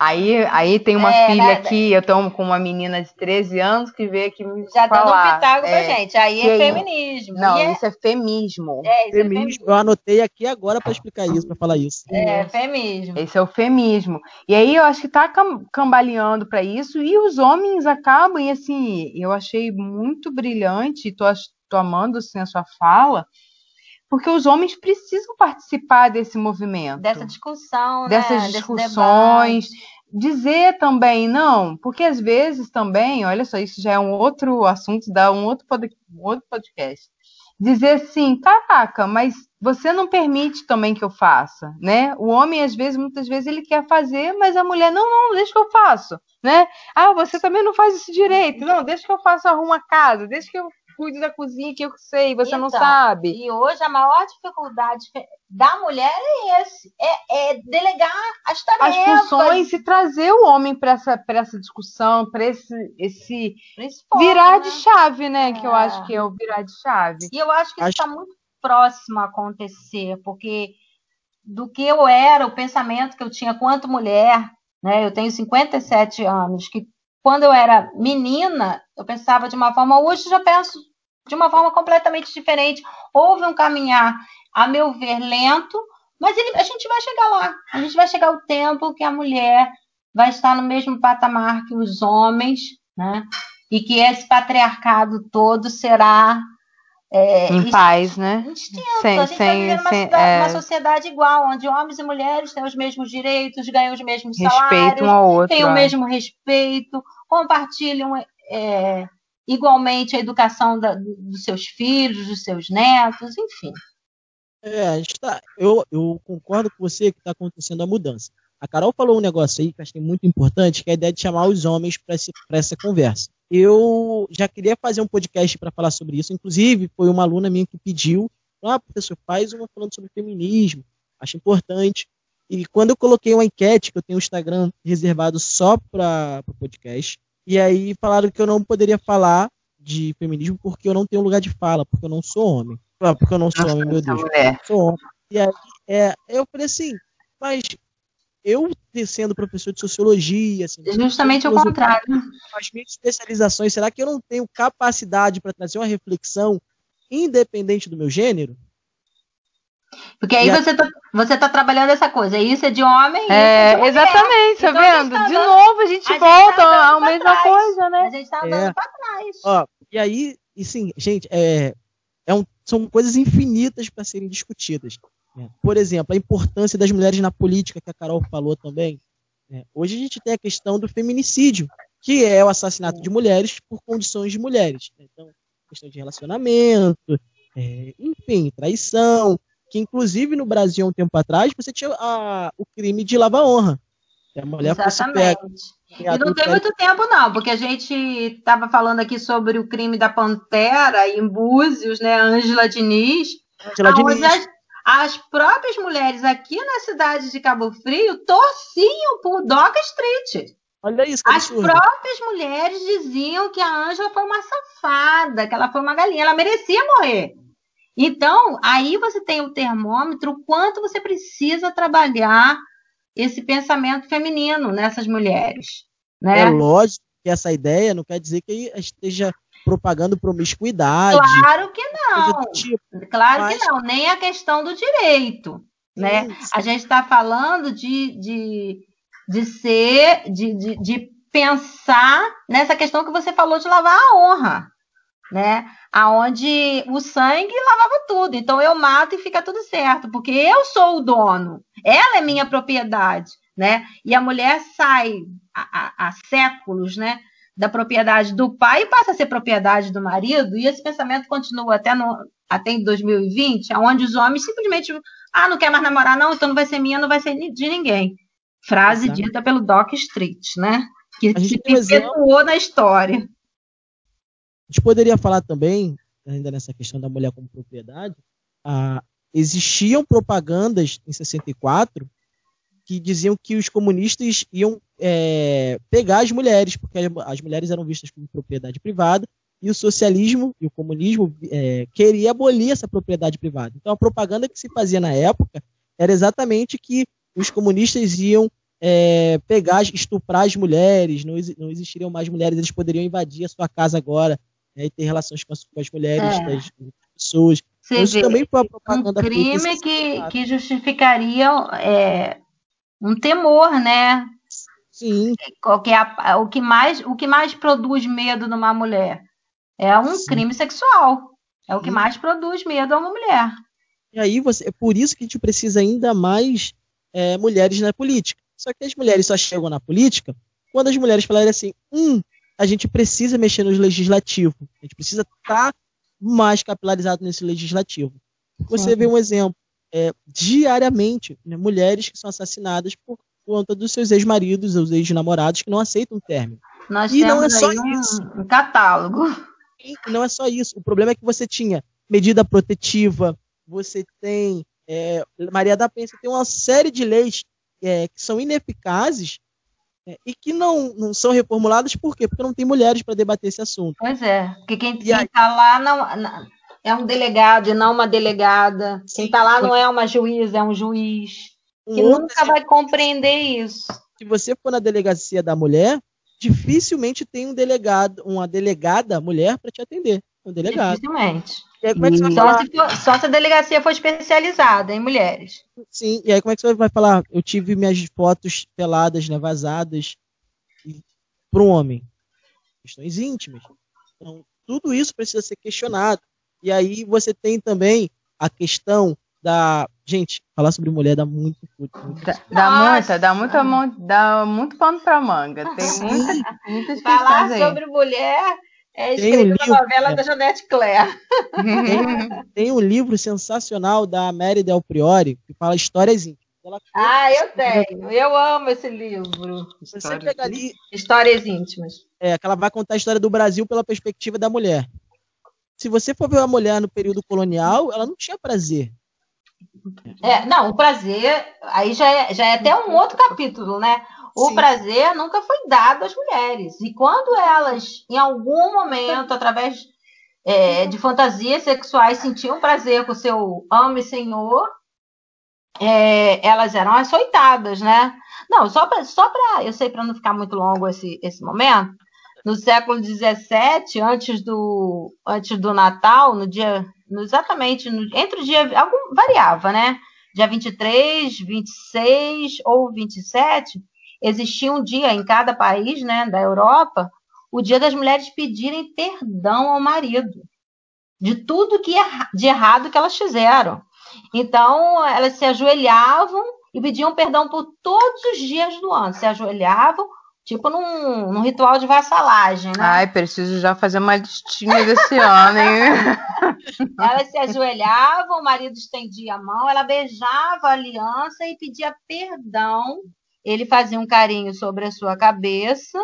Aí, aí tem uma é, filha né? aqui, eu tô com uma menina de 13 anos que veio aqui me Já falar. dando um pitaco é, pra gente. Aí é feminismo. Não, é... isso é femismo. É, isso é feminismo. É feminismo. Eu anotei aqui agora para explicar isso, para falar isso. É, feminismo. Esse é o femismo. E aí eu acho que tá cambaleando para isso e os homens acabam, e assim, eu achei muito brilhante, tô, tô amando assim, a sua fala, porque os homens precisam participar desse movimento. Dessa discussão, né? Dessas discussões. Dizer também, não, porque às vezes também, olha só, isso já é um outro assunto, dá um outro, pod um outro podcast. Dizer assim, caraca, mas você não permite também que eu faça, né? O homem, às vezes, muitas vezes, ele quer fazer, mas a mulher, não, não, deixa que eu faço, né? Ah, você também não faz isso direito. Não, deixa que eu faço, arrumo a casa, deixa que eu cuide da cozinha que eu sei, você então, não sabe. E hoje a maior dificuldade da mulher é esse, é, é delegar as tarefas. As funções e trazer o homem para essa, essa discussão, para esse, esse virar né? de chave, né? É. Que eu acho que é o virar de chave. E eu acho que acho... isso está muito próximo a acontecer, porque do que eu era, o pensamento que eu tinha quanto mulher, né? Eu tenho 57 anos, que quando eu era menina, eu pensava de uma forma, hoje eu já penso de uma forma completamente diferente. Houve um caminhar, a meu ver, lento, mas ele, a gente vai chegar lá. A gente vai chegar o tempo que a mulher vai estar no mesmo patamar que os homens, né? E que esse patriarcado todo será é, em paz, né? Instinto. Sem, a gente está vivendo uma, sem, é... uma, sociedade igual, onde homens e mulheres têm os mesmos direitos, ganham os mesmos salários, um ao outro, têm o é. mesmo respeito, compartilham é, igualmente a educação da, dos seus filhos, dos seus netos, enfim. É, a gente tá, eu, eu concordo com você que está acontecendo a mudança. A Carol falou um negócio aí que eu achei muito importante, que é a ideia de chamar os homens para essa conversa. Eu já queria fazer um podcast para falar sobre isso. Inclusive, foi uma aluna minha que pediu, ah, professor, faz uma falando sobre feminismo. Acho importante. E quando eu coloquei uma enquete, que eu tenho um Instagram reservado só para o podcast, e aí falaram que eu não poderia falar de feminismo porque eu não tenho lugar de fala, porque eu não sou homem. Ah, porque eu não sou Nossa, homem, meu Deus. Eu sou homem. E aí é, eu falei assim, mas eu sendo professor de sociologia, assim, justamente ao contrário. As minhas especializações, será que eu não tenho capacidade para trazer uma reflexão independente do meu gênero? Porque aí você está você tá trabalhando essa coisa, isso é de homem, é, é exatamente, tá então, vendo? Tá de novo a gente a volta gente tá à mesma trás. coisa, né? A gente está andando é. para trás. Ó, e aí, e sim, gente, é, é um, são coisas infinitas para serem discutidas. Né? Por exemplo, a importância das mulheres na política, que a Carol falou também. Né? Hoje a gente tem a questão do feminicídio, que é o assassinato de mulheres por condições de mulheres. Né? Então, questão de relacionamento, é, enfim, traição, que inclusive no Brasil, há um tempo atrás, você tinha a, o crime de lava honra. A mulher Exatamente. Pega, e não tem muito tempo, não, porque a gente estava falando aqui sobre o crime da Pantera em Búzios, né? Ângela Diniz. Angela Diniz. As, as, próprias mulheres aqui na cidade de Cabo Frio torciam por Doca Street. Olha isso, que As próprias mulheres diziam que a Ângela foi uma safada, que ela foi uma galinha, ela merecia morrer. Então, aí você tem o termômetro, o quanto você precisa trabalhar esse pensamento feminino nessas mulheres. Né? É lógico que essa ideia não quer dizer que esteja propagando promiscuidade. Claro que não. Tipo, claro mas... que não, nem a questão do direito. Né? A gente está falando de, de, de ser, de, de, de pensar nessa questão que você falou de lavar a honra né? Aonde o sangue lavava tudo. Então eu mato e fica tudo certo, porque eu sou o dono. Ela é minha propriedade, né? E a mulher sai há, há séculos, né? Da propriedade do pai e passa a ser propriedade do marido. E esse pensamento continua até no até em 2020, onde os homens simplesmente ah, não quer mais namorar, não, então não vai ser minha, não vai ser de ninguém. Frase Exato. dita pelo Doc Street, né? Que se perpetuou na história. A gente poderia falar também, ainda nessa questão da mulher como propriedade, ah, existiam propagandas em 64 que diziam que os comunistas iam é, pegar as mulheres, porque as mulheres eram vistas como propriedade privada, e o socialismo e o comunismo é, queria abolir essa propriedade privada. Então a propaganda que se fazia na época era exatamente que os comunistas iam é, pegar, estuprar as mulheres, não, não existiriam mais mulheres, eles poderiam invadir a sua casa agora, né, e ter relações com as, com as mulheres, é. das, pessoas. Você isso vê, também foi a propaganda um crime que, que justificaria é, um temor, né? Sim. O que, é, o, que mais, o que mais produz medo numa mulher? É um Sim. crime sexual. É o que mais produz medo a uma mulher. E aí você, é por isso que a gente precisa ainda mais é, mulheres na política. Só que as mulheres só chegam na política quando as mulheres falarem assim, hum, a gente precisa mexer no legislativo. A gente precisa estar tá mais capilarizado nesse legislativo. Você vê um exemplo. É, diariamente, né, mulheres que são assassinadas por conta dos seus ex-maridos ou ex-namorados que não aceitam o término. Nós e não é só um, isso. um catálogo. E não é só isso. O problema é que você tinha medida protetiva, você tem é, Maria da Penha, você tem uma série de leis é, que são ineficazes é, e que não, não são reformuladas por quê? Porque não tem mulheres para debater esse assunto. Pois é, porque quem está lá não, é um delegado e não uma delegada. Quem está lá não é uma juíza, é um juiz. Que um nunca vai compreender isso. Se você for na delegacia da mulher, dificilmente tem um delegado, uma delegada mulher para te atender. Um delegado. Dificilmente. Aí, é só, se for, só, se a delegacia for especializada em mulheres. Sim, e aí como é que você vai falar? Eu tive minhas fotos peladas, né, vazadas para um homem. Questões íntimas. Então, tudo isso precisa ser questionado. E aí você tem também a questão da. Gente, falar sobre mulher dá muito. muito, muito dá, dá muita, dá muito, dá muito pano pra manga. Tem muita, muitas Falar sobre mulher é escrito um livro, na novela é. da Janete Claire. Tem, tem, um livro sensacional da Mary Del Priori que fala histórias íntimas. ah, eu tenho. Eu amo esse livro. Você pega ali. Histórias íntimas. É, que ela vai contar a história do Brasil pela perspectiva da mulher. Se você for ver uma mulher no período colonial, ela não tinha prazer. É, não, o prazer, aí já é, já é até um outro capítulo, né? O Sim. prazer nunca foi dado às mulheres. E quando elas, em algum momento, através é, de fantasias sexuais, sentiam prazer com seu amo e senhor, é, elas eram açoitadas, né? Não, só para, só eu sei para não ficar muito longo esse, esse momento, no século XVII, antes do, antes do Natal, no dia, no, exatamente, no, entre o dia, algum, variava, né? Dia 23, 26 ou 27, existia um dia em cada país, né, da Europa, o dia das mulheres pedirem perdão ao marido de tudo que de errado que elas fizeram. Então, elas se ajoelhavam e pediam perdão por todos os dias do ano. Se ajoelhavam, tipo num, num ritual de vassalagem, né? Ai, preciso já fazer uma listinha desse ano, hein? Elas se ajoelhavam, o marido estendia a mão, ela beijava a aliança e pedia perdão ele fazia um carinho sobre a sua cabeça,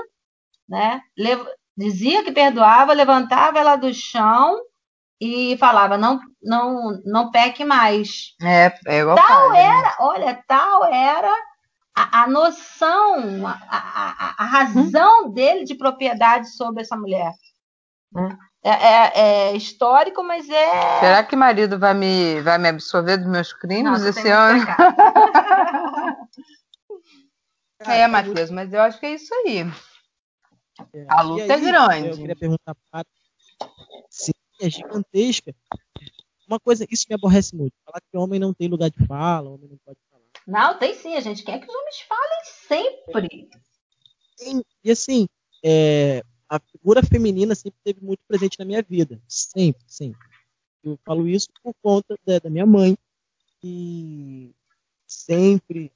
né? dizia que perdoava, levantava ela do chão e falava não não não peque mais. É, é igual tal pai, né? era, né? olha, tal era a, a noção, a, a, a razão hum? dele de propriedade sobre essa mulher. Né? É, é, é, histórico, mas é. Será que marido vai me, vai me absorver dos meus crimes esse ano? Cara, é, Matheus, mas eu acho que é isso aí. É, a luta é aí, é grande. Eu queria perguntar para Sim, é gigantesca. Uma coisa, isso me aborrece muito. Falar que homem não tem lugar de fala, homem não pode falar. Não, tem sim, a gente quer que os homens falem sempre. Sim, e assim, é, a figura feminina sempre esteve muito presente na minha vida. Sempre, sempre. Eu falo isso por conta da, da minha mãe, que sempre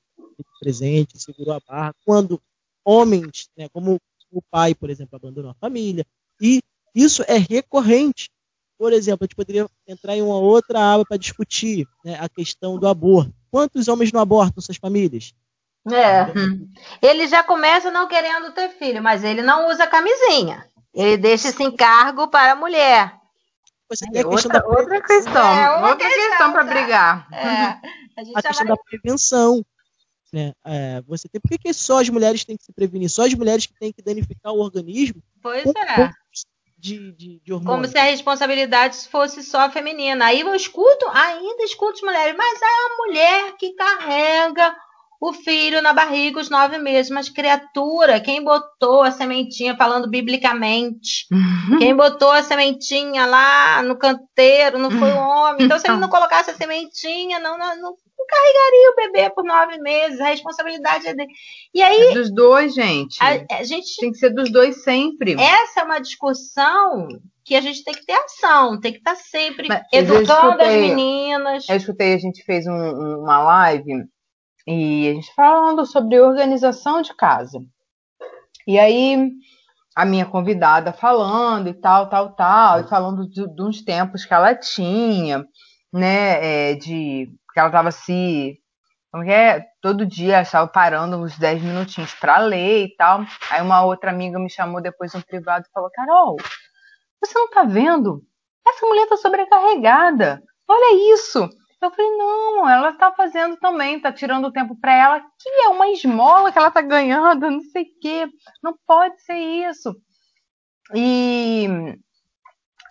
presente, segurou a barra. Quando homens, né, como o pai, por exemplo, abandonou a família, e isso é recorrente. Por exemplo, a gente poderia entrar em uma outra aba para discutir né, a questão do aborto. Quantos homens não abortam suas famílias? É. Ele já começa não querendo ter filho, mas ele não usa camisinha. Ele deixa esse encargo para a mulher. Você tem a questão outra, da outra questão, é, outra questão, questão para brigar. É, a, a questão vai... da prevenção. Né? É, você tem, por que, que só as mulheres têm que se prevenir? Só as mulheres que têm que danificar o organismo? Pois é. De, de, de Como se a responsabilidade fosse só feminina. Aí eu escuto, ainda escuto as mulheres, mas é a mulher que carrega o filho na barriga os nove meses. Mas criatura, quem botou a sementinha, falando biblicamente, uhum. quem botou a sementinha lá no canteiro não foi o homem. Então, se ele não colocasse a sementinha, não, não, não carregaria o bebê por nove meses, a responsabilidade é dele. E aí. É dos dois, gente. A, a, gente. Tem que ser dos dois sempre. Essa é uma discussão que a gente tem que ter ação, tem que estar sempre Mas, educando escutei, as meninas. Eu escutei, a gente fez um, uma live e a gente falando sobre organização de casa. E aí a minha convidada falando e tal, tal, tal, e falando de, de uns tempos que ela tinha, né, é, de que ela estava se. Como é? Todo dia estava parando uns 10 minutinhos para ler e tal. Aí uma outra amiga me chamou depois no privado e falou: Carol, você não tá vendo? Essa mulher tá sobrecarregada. Olha isso. Eu falei, não, ela tá fazendo também, tá tirando tempo para ela, que é uma esmola que ela tá ganhando, não sei o quê. Não pode ser isso. E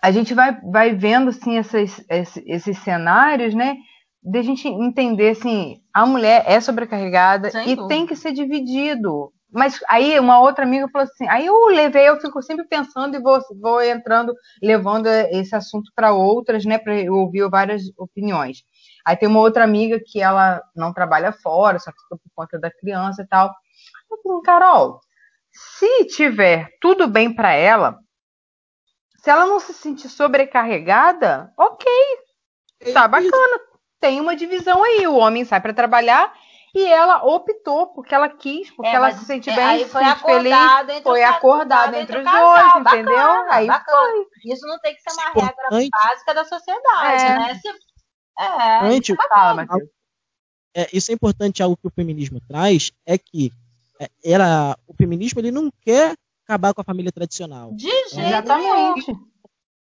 a gente vai, vai vendo assim esses, esses, esses cenários, né? de a gente entender assim, a mulher é sobrecarregada Sem e dúvida. tem que ser dividido. Mas aí uma outra amiga falou assim, aí eu levei, eu fico sempre pensando e vou, vou entrando, levando esse assunto para outras, né, para eu ouvir várias opiniões. Aí tem uma outra amiga que ela não trabalha fora, só fica por conta da criança e tal. Eu falei, Carol, se tiver tudo bem para ela, se ela não se sentir sobrecarregada, ok, tá bacana. Tem uma divisão aí. O homem sai para trabalhar e ela optou porque ela quis, porque é, ela se sente é, bem, se sente feliz, foi acordada entre, os dois, entendeu? Bacana, aí bacana. foi. Isso não tem que ser uma regra básica da sociedade, é. né? Se, é, Antes, isso, é fala, é, isso é importante, algo que o feminismo traz, é que é, ela, o feminismo ele não quer acabar com a família tradicional. De jeito Exatamente.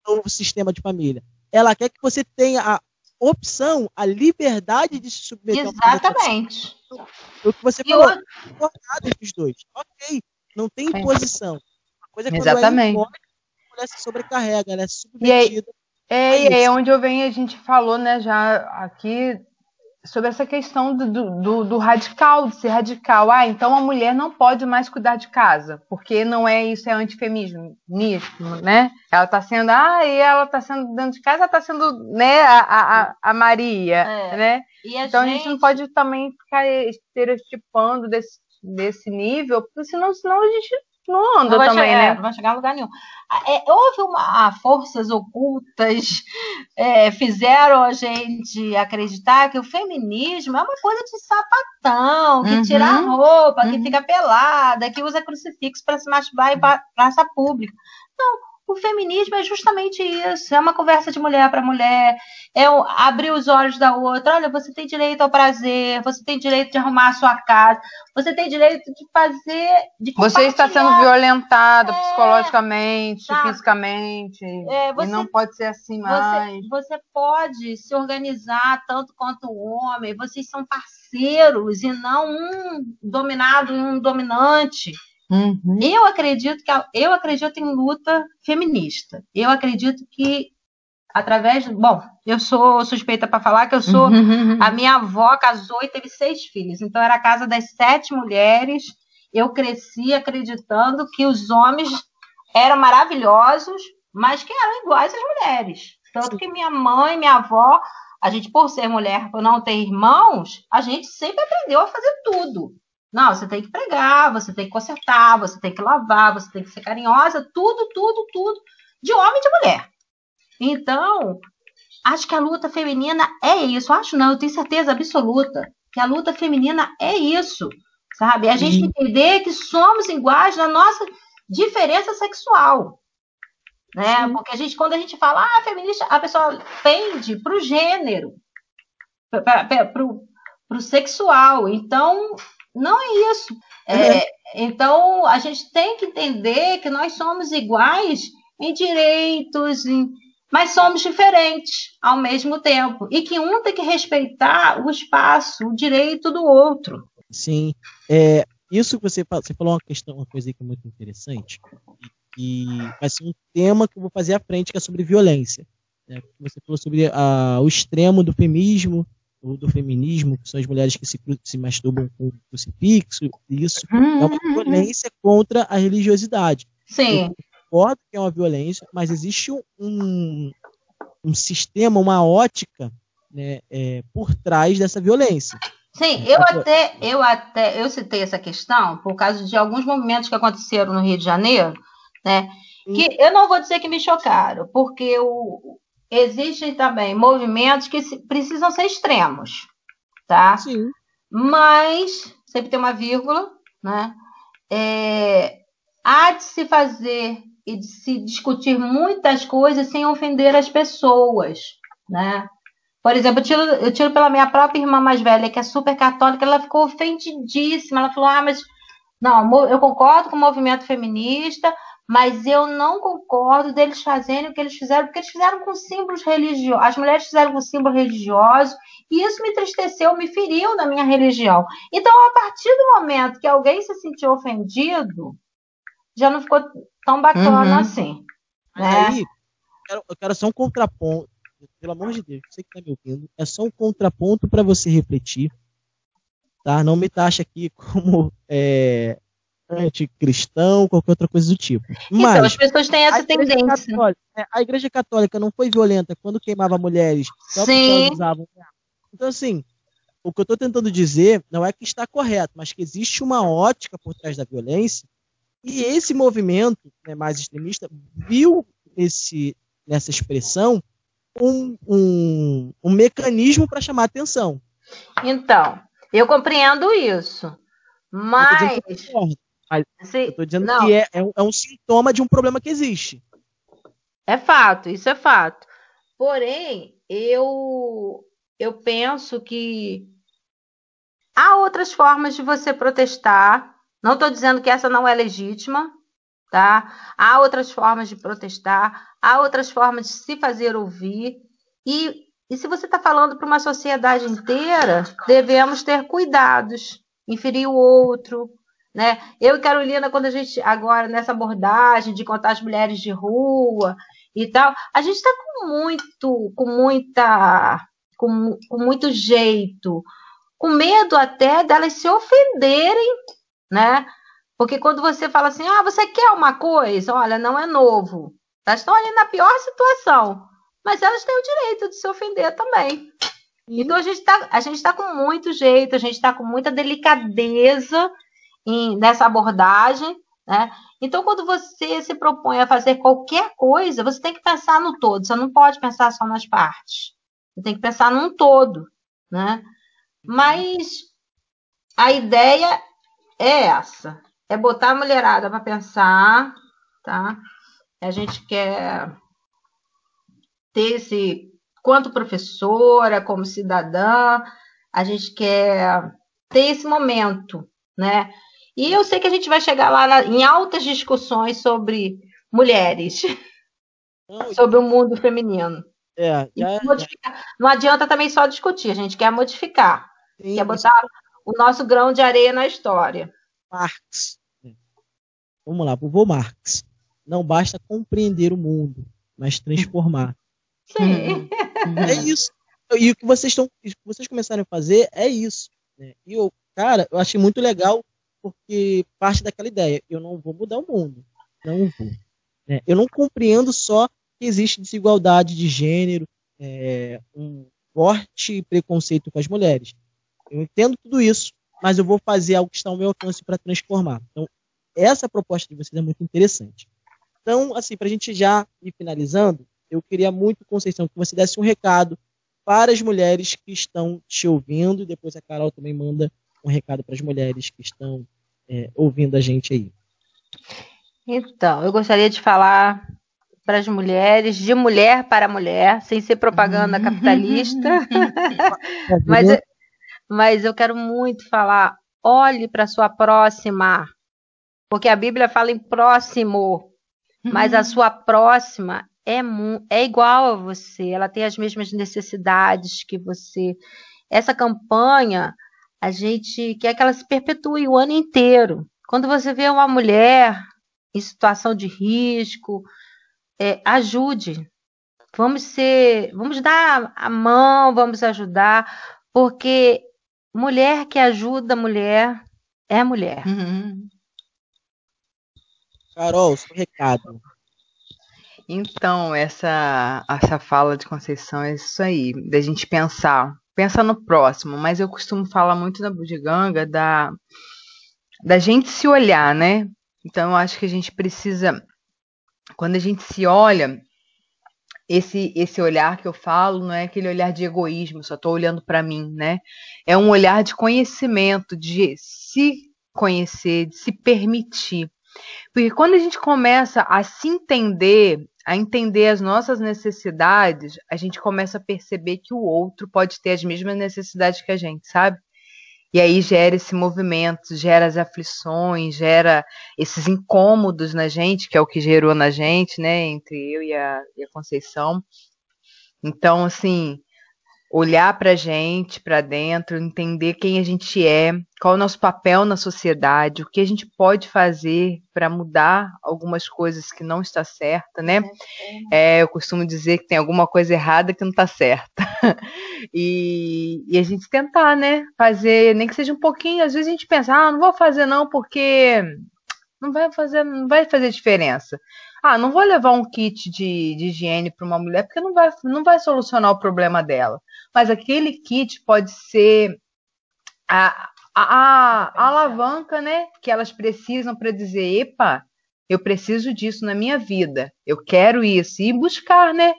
O sistema de família. Ela quer que você tenha a opção, a liberdade de se submeter Exatamente. O que você e falou, outra... entre os dois. Ok, não tem imposição. A coisa é Exatamente. Impõe, a mulher se sobrecarrega, ela é submetida. Aí, é, e aí é onde eu venho, a gente falou, né, já aqui sobre essa questão do, do, do, radical, de ser radical. Ah, então a mulher não pode mais cuidar de casa, porque não é isso, é antifeminismo, né? Ela está sendo, ah, e ela está sendo dentro de casa, ela está sendo, né, a, a, a Maria, é. né? A então gente... a gente não pode também ficar estereotipando desse, desse nível, porque senão, senão a gente não anda não também, chegar, né? É, não vai chegar a lugar nenhum. Ah, é, houve uma, forças ocultas é, fizeram a gente acreditar que o feminismo é uma coisa de sapatão, que uhum. tira a roupa, uhum. que fica pelada, que usa crucifixo para se masturbar em praça pública. Não, o feminismo é justamente isso, é uma conversa de mulher para mulher, é abrir os olhos da outra. Olha, você tem direito ao prazer, você tem direito de arrumar a sua casa, você tem direito de fazer. De você está sendo violentada é, psicologicamente, tá. fisicamente, é, você, e não pode ser assim mais. Você, você pode se organizar tanto quanto o homem, vocês são parceiros e não um dominado e um dominante. Uhum. Eu acredito que eu acredito em luta feminista. Eu acredito que através, bom, eu sou suspeita para falar que eu sou uhum. a minha avó casou e teve seis filhos, então era a casa das sete mulheres. Eu cresci acreditando que os homens eram maravilhosos, mas que eram iguais às mulheres. Tanto que minha mãe, minha avó, a gente por ser mulher, por não ter irmãos, a gente sempre aprendeu a fazer tudo. Não, você tem que pregar, você tem que consertar, você tem que lavar, você tem que ser carinhosa, tudo, tudo, tudo, de homem e de mulher. Então, acho que a luta feminina é isso. Acho não, eu tenho certeza absoluta que a luta feminina é isso, sabe? A gente entender que somos iguais na nossa diferença sexual. Né? Porque a gente, quando a gente fala, ah, feminista, a pessoa pende para o gênero, para o sexual. Então, não é isso. Uhum. É, então, a gente tem que entender que nós somos iguais em direitos, em, mas somos diferentes ao mesmo tempo. E que um tem que respeitar o espaço, o direito do outro. Sim. É, isso que você, você falou uma questão, uma coisa que é muito interessante, e vai ser um tema que eu vou fazer à frente, que é sobre violência. Né? Você falou sobre a, o extremo do feminismo, do feminismo, que são as mulheres que se, se masturbam com o crucifixo, isso uhum. é uma uhum. violência contra a religiosidade. Sim. Concordo que é uma violência, mas existe um, um sistema, uma ótica né, é, por trás dessa violência. Sim, eu até, eu até eu citei essa questão por causa de alguns movimentos que aconteceram no Rio de Janeiro, né? Que eu não vou dizer que me chocaram, porque o, existem também movimentos que precisam ser extremos, tá? Sim. Mas, sempre tem uma vírgula, né? É, há de se fazer e de se discutir muitas coisas sem ofender as pessoas, né? Por exemplo, eu tiro, eu tiro pela minha própria irmã mais velha, que é super católica, ela ficou ofendidíssima. Ela falou: Ah, mas não, eu concordo com o movimento feminista, mas eu não concordo deles fazerem o que eles fizeram, porque eles fizeram com símbolos religiosos, as mulheres fizeram com símbolos religiosos, e isso me entristeceu, me feriu na minha religião. Então, a partir do momento que alguém se sentiu ofendido, já não ficou tão bacana uhum. assim. Né? Aí, eu quero, eu quero só um contraponto, pelo amor de Deus, você que está me ouvindo, é só um contraponto para você refletir, tá? Não me taxa aqui como é, anticristão, qualquer outra coisa do tipo. Então, Mas, então, as pessoas têm essa tendência. Católica, é, a Igreja Católica não foi violenta quando queimava mulheres, só Sim. usavam. Então, assim, o que eu estou tentando dizer não é que está correto, mas que existe uma ótica por trás da violência e esse movimento né, mais extremista viu nesse, nessa expressão um, um, um mecanismo para chamar atenção. Então, eu compreendo isso. Mas. Eu estou dizendo que é, é, um, é um sintoma de um problema que existe. É fato, isso é fato. Porém, eu, eu penso que há outras formas de você protestar. Não estou dizendo que essa não é legítima, tá? Há outras formas de protestar, há outras formas de se fazer ouvir. E, e se você está falando para uma sociedade inteira, devemos ter cuidados, inferir o outro, né? Eu e Carolina, quando a gente agora nessa abordagem de contar as mulheres de rua e tal, a gente está com muito, com muita, com, com muito jeito, com medo até delas se ofenderem, né? Porque quando você fala assim, ah, você quer uma coisa, olha, não é novo. Elas estão ali na pior situação. Mas elas têm o direito de se ofender também. Então a gente está tá com muito jeito, a gente está com muita delicadeza em, nessa abordagem, né? Então, quando você se propõe a fazer qualquer coisa, você tem que pensar no todo, você não pode pensar só nas partes. Você tem que pensar num todo, né? Mas a ideia é essa, é botar a mulherada para pensar, tá? A gente quer ter esse, quanto professora, como cidadã, a gente quer ter esse momento, né? E eu sei que a gente vai chegar lá na, em altas discussões sobre mulheres, Não, sobre o mundo feminino. É, já, já. Não adianta também só discutir, a gente quer modificar, Sim, quer botar. O nosso grão de areia na história. Marx. Vamos lá, vovô Marx. Não basta compreender o mundo, mas transformar. Sim. É isso. E o que vocês estão, vocês começaram a fazer é isso. Né? E eu, cara, eu achei muito legal porque parte daquela ideia, eu não vou mudar o mundo, não vou. Né? Eu não compreendo só que existe desigualdade de gênero, é, um forte preconceito com as mulheres. Eu entendo tudo isso, mas eu vou fazer algo que está ao meu alcance para transformar. Então, essa proposta de vocês é muito interessante. Então, assim, para a gente já ir finalizando, eu queria muito, Conceição, que você desse um recado para as mulheres que estão te ouvindo, e depois a Carol também manda um recado para as mulheres que estão é, ouvindo a gente aí. Então, eu gostaria de falar para as mulheres, de mulher para mulher, sem ser propaganda capitalista. mas, mas eu quero muito falar: olhe para sua próxima, porque a Bíblia fala em próximo, mas a sua próxima é, é igual a você, ela tem as mesmas necessidades que você. Essa campanha, a gente quer que ela se perpetue o ano inteiro. Quando você vê uma mulher em situação de risco, é, ajude. Vamos ser, vamos dar a mão, vamos ajudar, porque mulher que ajuda mulher é mulher. Uhum. Carol, seu recado. Então, essa, essa fala de Conceição é isso aí, da gente pensar, pensar no próximo, mas eu costumo falar muito na Bugiganga da, da gente se olhar, né? Então, eu acho que a gente precisa, quando a gente se olha, esse esse olhar que eu falo não é aquele olhar de egoísmo, só estou olhando para mim, né? É um olhar de conhecimento, de se conhecer, de se permitir. Porque quando a gente começa a se entender, a entender as nossas necessidades, a gente começa a perceber que o outro pode ter as mesmas necessidades que a gente, sabe? E aí gera esse movimento, gera as aflições, gera esses incômodos na gente, que é o que gerou na gente, né, entre eu e a, e a Conceição. Então, assim, olhar para a gente, para dentro, entender quem a gente é, qual é o nosso papel na sociedade, o que a gente pode fazer para mudar algumas coisas que não está certa, né? É, eu costumo dizer que tem alguma coisa errada que não está certa. e, e, a gente tentar, né? Fazer, nem que seja um pouquinho. Às vezes a gente pensa, ah, não vou fazer não porque não vai fazer, não vai fazer diferença. Ah, não vou levar um kit de, de higiene para uma mulher porque não vai, não vai solucionar o problema dela. Mas aquele kit pode ser a, a, a, a alavanca, né? Que elas precisam para dizer, epa, Eu preciso disso na minha vida. Eu quero isso. E buscar, né?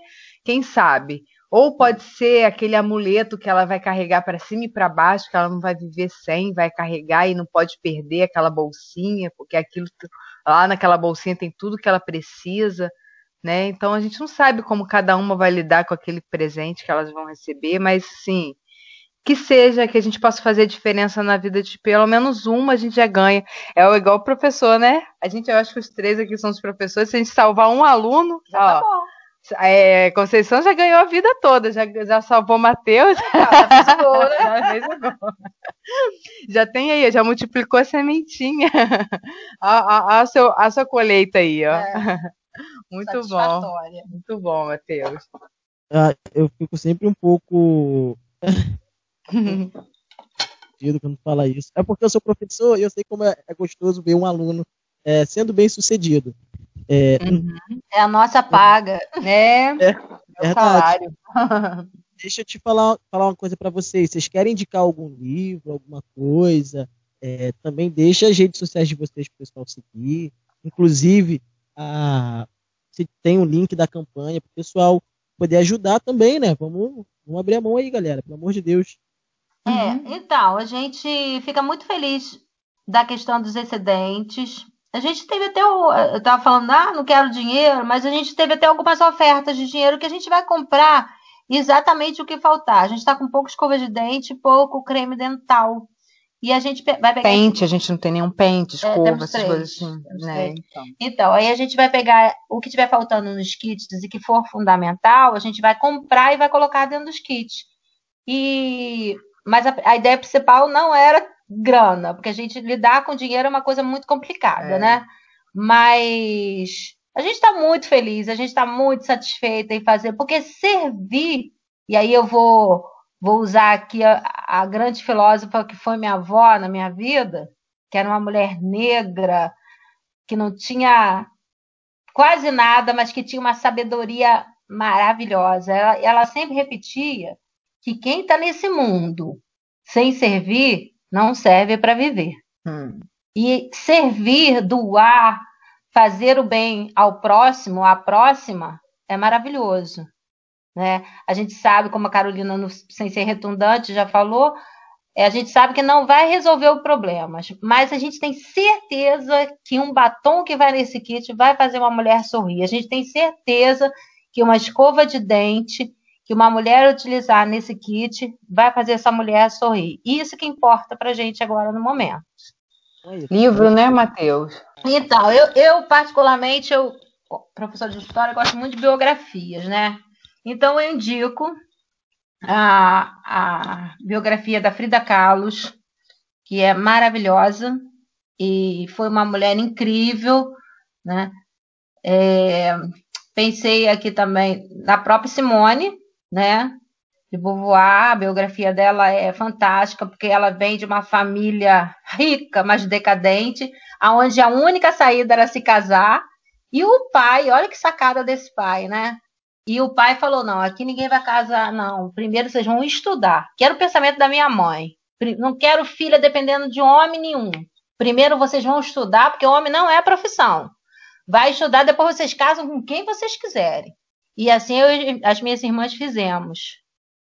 Quem sabe? Ou pode ser aquele amuleto que ela vai carregar para cima e para baixo, que ela não vai viver sem, vai carregar e não pode perder aquela bolsinha, porque aquilo lá naquela bolsinha tem tudo que ela precisa, né? Então a gente não sabe como cada uma vai lidar com aquele presente que elas vão receber, mas sim, que seja que a gente possa fazer diferença na vida de pelo menos uma, a gente já ganha. É igual o professor, né? A gente, eu acho que os três aqui são os professores, se a gente salvar um aluno, já tá ó, tá bom é, Conceição já ganhou a vida toda, já, já salvou Matheus. Já, fez o gol, né? já fez o gol. Já tem aí, já multiplicou a sementinha. A, a, a, seu, a sua colheita aí, ó. É. Muito bom. Muito bom, Matheus. Ah, eu fico sempre um pouco. quando fala isso. É porque eu sou professor e eu sei como é, é gostoso ver um aluno é, sendo bem sucedido. É, uhum. é a nossa paga, né? É, é salário. Deixa eu te falar, falar uma coisa para vocês. Vocês querem indicar algum livro, alguma coisa? É, também deixa as redes sociais de vocês para o pessoal seguir. Inclusive, a, se tem um link da campanha para o pessoal poder ajudar também, né? Vamos, vamos abrir a mão aí, galera, pelo amor de Deus. É, uhum. então, a gente fica muito feliz da questão dos excedentes. A gente teve até o. Eu estava falando, ah, não quero dinheiro, mas a gente teve até algumas ofertas de dinheiro que a gente vai comprar exatamente o que faltar. A gente está com pouco escova de dente, pouco creme dental. E a gente vai pegar. Pente, a gente não tem nenhum pente, é, escova, é, essas coisas assim. Né? Então. então, aí a gente vai pegar o que tiver faltando nos kits e que for fundamental, a gente vai comprar e vai colocar dentro dos kits. E mas a, a ideia principal não era grana, porque a gente lidar com dinheiro é uma coisa muito complicada, é. né? Mas a gente está muito feliz, a gente está muito satisfeita em fazer, porque servir, e aí eu vou, vou usar aqui a, a grande filósofa que foi minha avó na minha vida, que era uma mulher negra, que não tinha quase nada, mas que tinha uma sabedoria maravilhosa. Ela, ela sempre repetia que quem está nesse mundo sem servir não serve para viver. Hum. E servir, doar, fazer o bem ao próximo, à próxima, é maravilhoso. Né? A gente sabe, como a Carolina, no, sem ser redundante, já falou, é, a gente sabe que não vai resolver o problema, mas a gente tem certeza que um batom que vai nesse kit vai fazer uma mulher sorrir. A gente tem certeza que uma escova de dente que uma mulher utilizar nesse kit vai fazer essa mulher sorrir. Isso que importa para gente agora no momento. É Livro, né, Matheus? Então, eu, eu particularmente, eu, professor de história, gosto muito de biografias, né? Então, eu indico a, a biografia da Frida Kahlo, que é maravilhosa e foi uma mulher incrível, né? É, pensei aqui também na própria Simone, né? De Beauvoir, a biografia dela é fantástica, porque ela vem de uma família rica, mas decadente, aonde a única saída era se casar. E o pai, olha que sacada desse pai, né? E o pai falou: não, aqui ninguém vai casar, não. Primeiro vocês vão estudar. Que era o pensamento da minha mãe. Não quero filha dependendo de homem nenhum. Primeiro vocês vão estudar, porque homem não é profissão. Vai estudar, depois vocês casam com quem vocês quiserem. E assim eu, as minhas irmãs fizemos.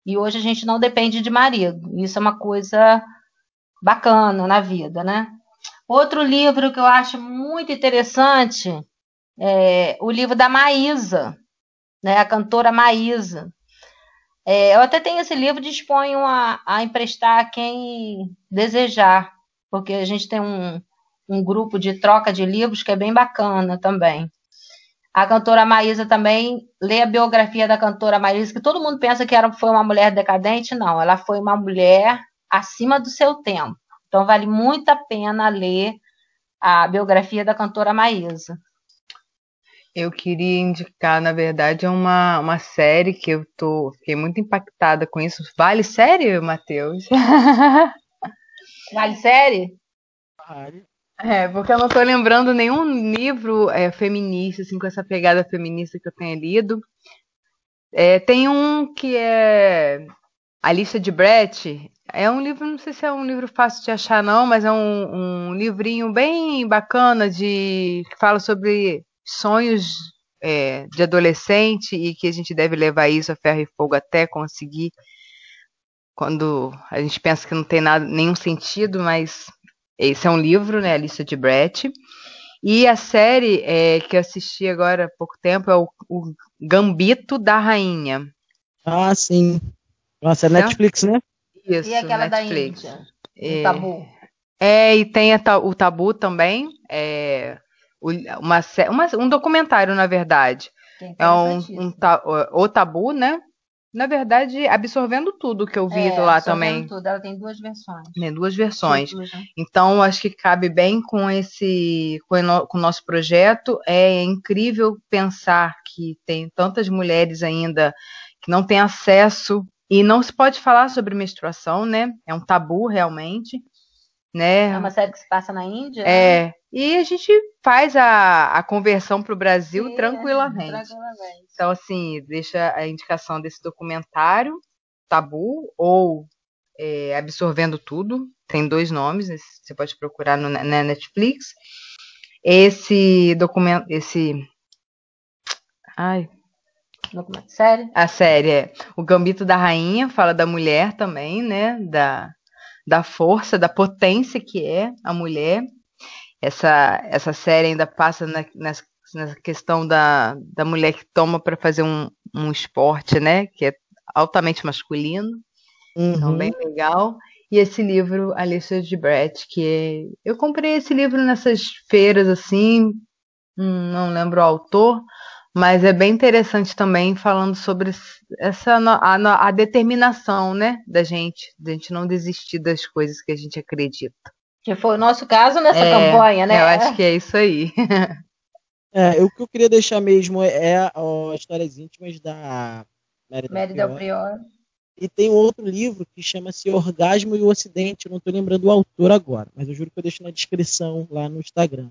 E hoje a gente não depende de marido. Isso é uma coisa bacana na vida, né? Outro livro que eu acho muito interessante é o livro da Maísa, né? A cantora Maísa. É, eu até tenho esse livro, disponho a, a emprestar a quem desejar, porque a gente tem um, um grupo de troca de livros que é bem bacana também. A cantora Maísa também lê a biografia da cantora Maísa, que todo mundo pensa que era, foi uma mulher decadente. Não, ela foi uma mulher acima do seu tempo. Então vale muito a pena ler a biografia da cantora Maísa. Eu queria indicar, na verdade, uma, uma série que eu tô, fiquei muito impactada com isso. Vale série, Matheus? Vale série? Vale. É, porque eu não estou lembrando nenhum livro é, feminista, assim, com essa pegada feminista que eu tenha lido. É, tem um que é A lista de Brett é um livro, não sei se é um livro fácil de achar, não, mas é um, um livrinho bem bacana de que fala sobre sonhos é, de adolescente e que a gente deve levar isso a ferro e fogo até conseguir. Quando a gente pensa que não tem nada, nenhum sentido, mas esse é um livro, né? A lista de Brett. E a série é, que eu assisti agora há pouco tempo é o, o Gambito da Rainha. Ah, sim. Nossa, é Netflix, né? Isso, e aquela Netflix. da Índia, é, o Tabu. É, e tem a, o Tabu também, é, uma, uma, um documentário, na verdade. É um, um o Tabu, né? Na verdade, absorvendo tudo que eu vi é, lá também. Tudo. Ela tem duas versões. Tem duas versões. Né? Então, acho que cabe bem com esse, com o, com o nosso projeto. É incrível pensar que tem tantas mulheres ainda que não têm acesso e não se pode falar sobre menstruação, né? É um tabu realmente, né? É uma série que se passa na Índia. É. Né? E a gente faz a, a conversão para o Brasil Sim, tranquilamente. tranquilamente. Então, assim, deixa a indicação desse documentário, Tabu, ou é, Absorvendo Tudo. Tem dois nomes, você pode procurar no, na Netflix. Esse documento, esse. Ai, Série? A série é O Gambito da Rainha, fala da mulher também, né? Da, da força, da potência que é a mulher. Essa, essa série ainda passa na, nessa, nessa questão da, da mulher que toma para fazer um, um esporte, né? Que é altamente masculino. Uhum. Então, bem legal. E esse livro, Alicia de Brett, que é... eu comprei esse livro nessas feiras assim, hum, não lembro o autor, mas é bem interessante também falando sobre essa a, a determinação, né, da gente, da gente não desistir das coisas que a gente acredita. Que foi o nosso caso nessa é, campanha, né? Eu acho que é isso aí. é, o que eu queria deixar mesmo é, é as histórias íntimas da Mary Del Prior. E tem outro livro que chama-se Orgasmo e o Ocidente. Eu não estou lembrando o autor agora, mas eu juro que eu deixo na descrição lá no Instagram.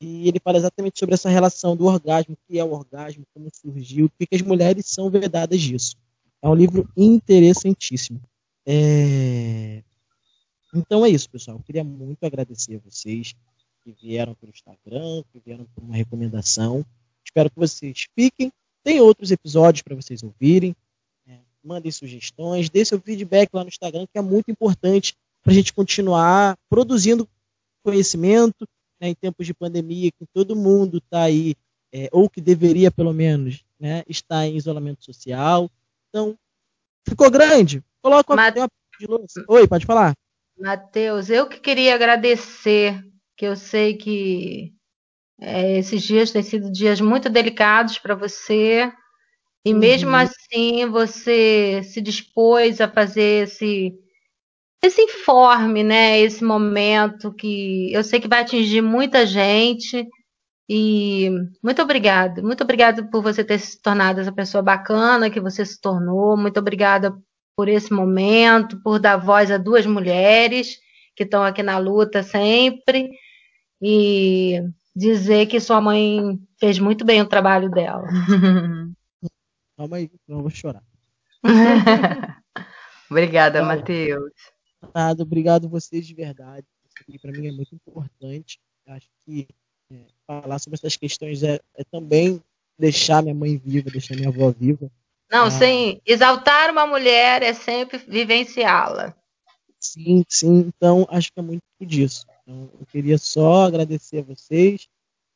E ele fala exatamente sobre essa relação do orgasmo, o que é o orgasmo, como surgiu, o que, as mulheres são vedadas disso. É um livro interessantíssimo. É... Então é isso, pessoal. Eu queria muito agradecer a vocês que vieram pelo Instagram, que vieram por uma recomendação. Espero que vocês fiquem. Tem outros episódios para vocês ouvirem. É, mandem sugestões, dê seu feedback lá no Instagram, que é muito importante para a gente continuar produzindo conhecimento né, em tempos de pandemia, que todo mundo está aí, é, ou que deveria pelo menos, né, estar em isolamento social. Então, ficou grande. Coloca uma, Mate... de louça. Oi, pode falar. Matheus, eu que queria agradecer, que eu sei que é, esses dias têm sido dias muito delicados para você, e uhum. mesmo assim você se dispôs a fazer esse esse informe, né, esse momento que eu sei que vai atingir muita gente. E muito obrigada, muito obrigada por você ter se tornado essa pessoa bacana que você se tornou. Muito obrigada por esse momento, por dar voz a duas mulheres que estão aqui na luta sempre e dizer que sua mãe fez muito bem o trabalho dela. Calma aí, não vou chorar. Obrigada, Matheus. Nada, obrigado vocês de verdade. Isso para mim é muito importante. Acho que é, falar sobre essas questões é, é, também deixar minha mãe viva, deixar minha avó viva. Não, ah, sim. Exaltar uma mulher é sempre vivenciá-la. Sim, sim. Então, acho que é muito disso. Então, eu queria só agradecer a vocês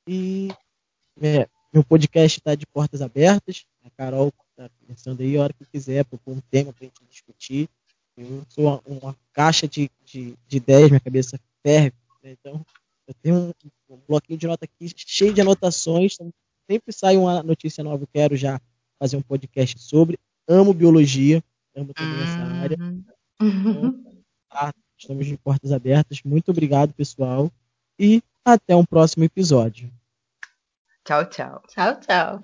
e é, meu podcast está de portas abertas. A Carol está pensando aí a hora que quiser, propor um tema para a gente discutir. Eu sou uma, uma caixa de, de, de, ideias, minha cabeça ferve. Né? Então, eu tenho um, um, bloquinho de nota aqui cheio de anotações. Então, sempre sai uma notícia nova, eu quero já fazer um podcast sobre. Amo biologia, amo também essa área. Então, tá, estamos de portas abertas. Muito obrigado, pessoal. E até um próximo episódio. Tchau, tchau. Tchau, tchau.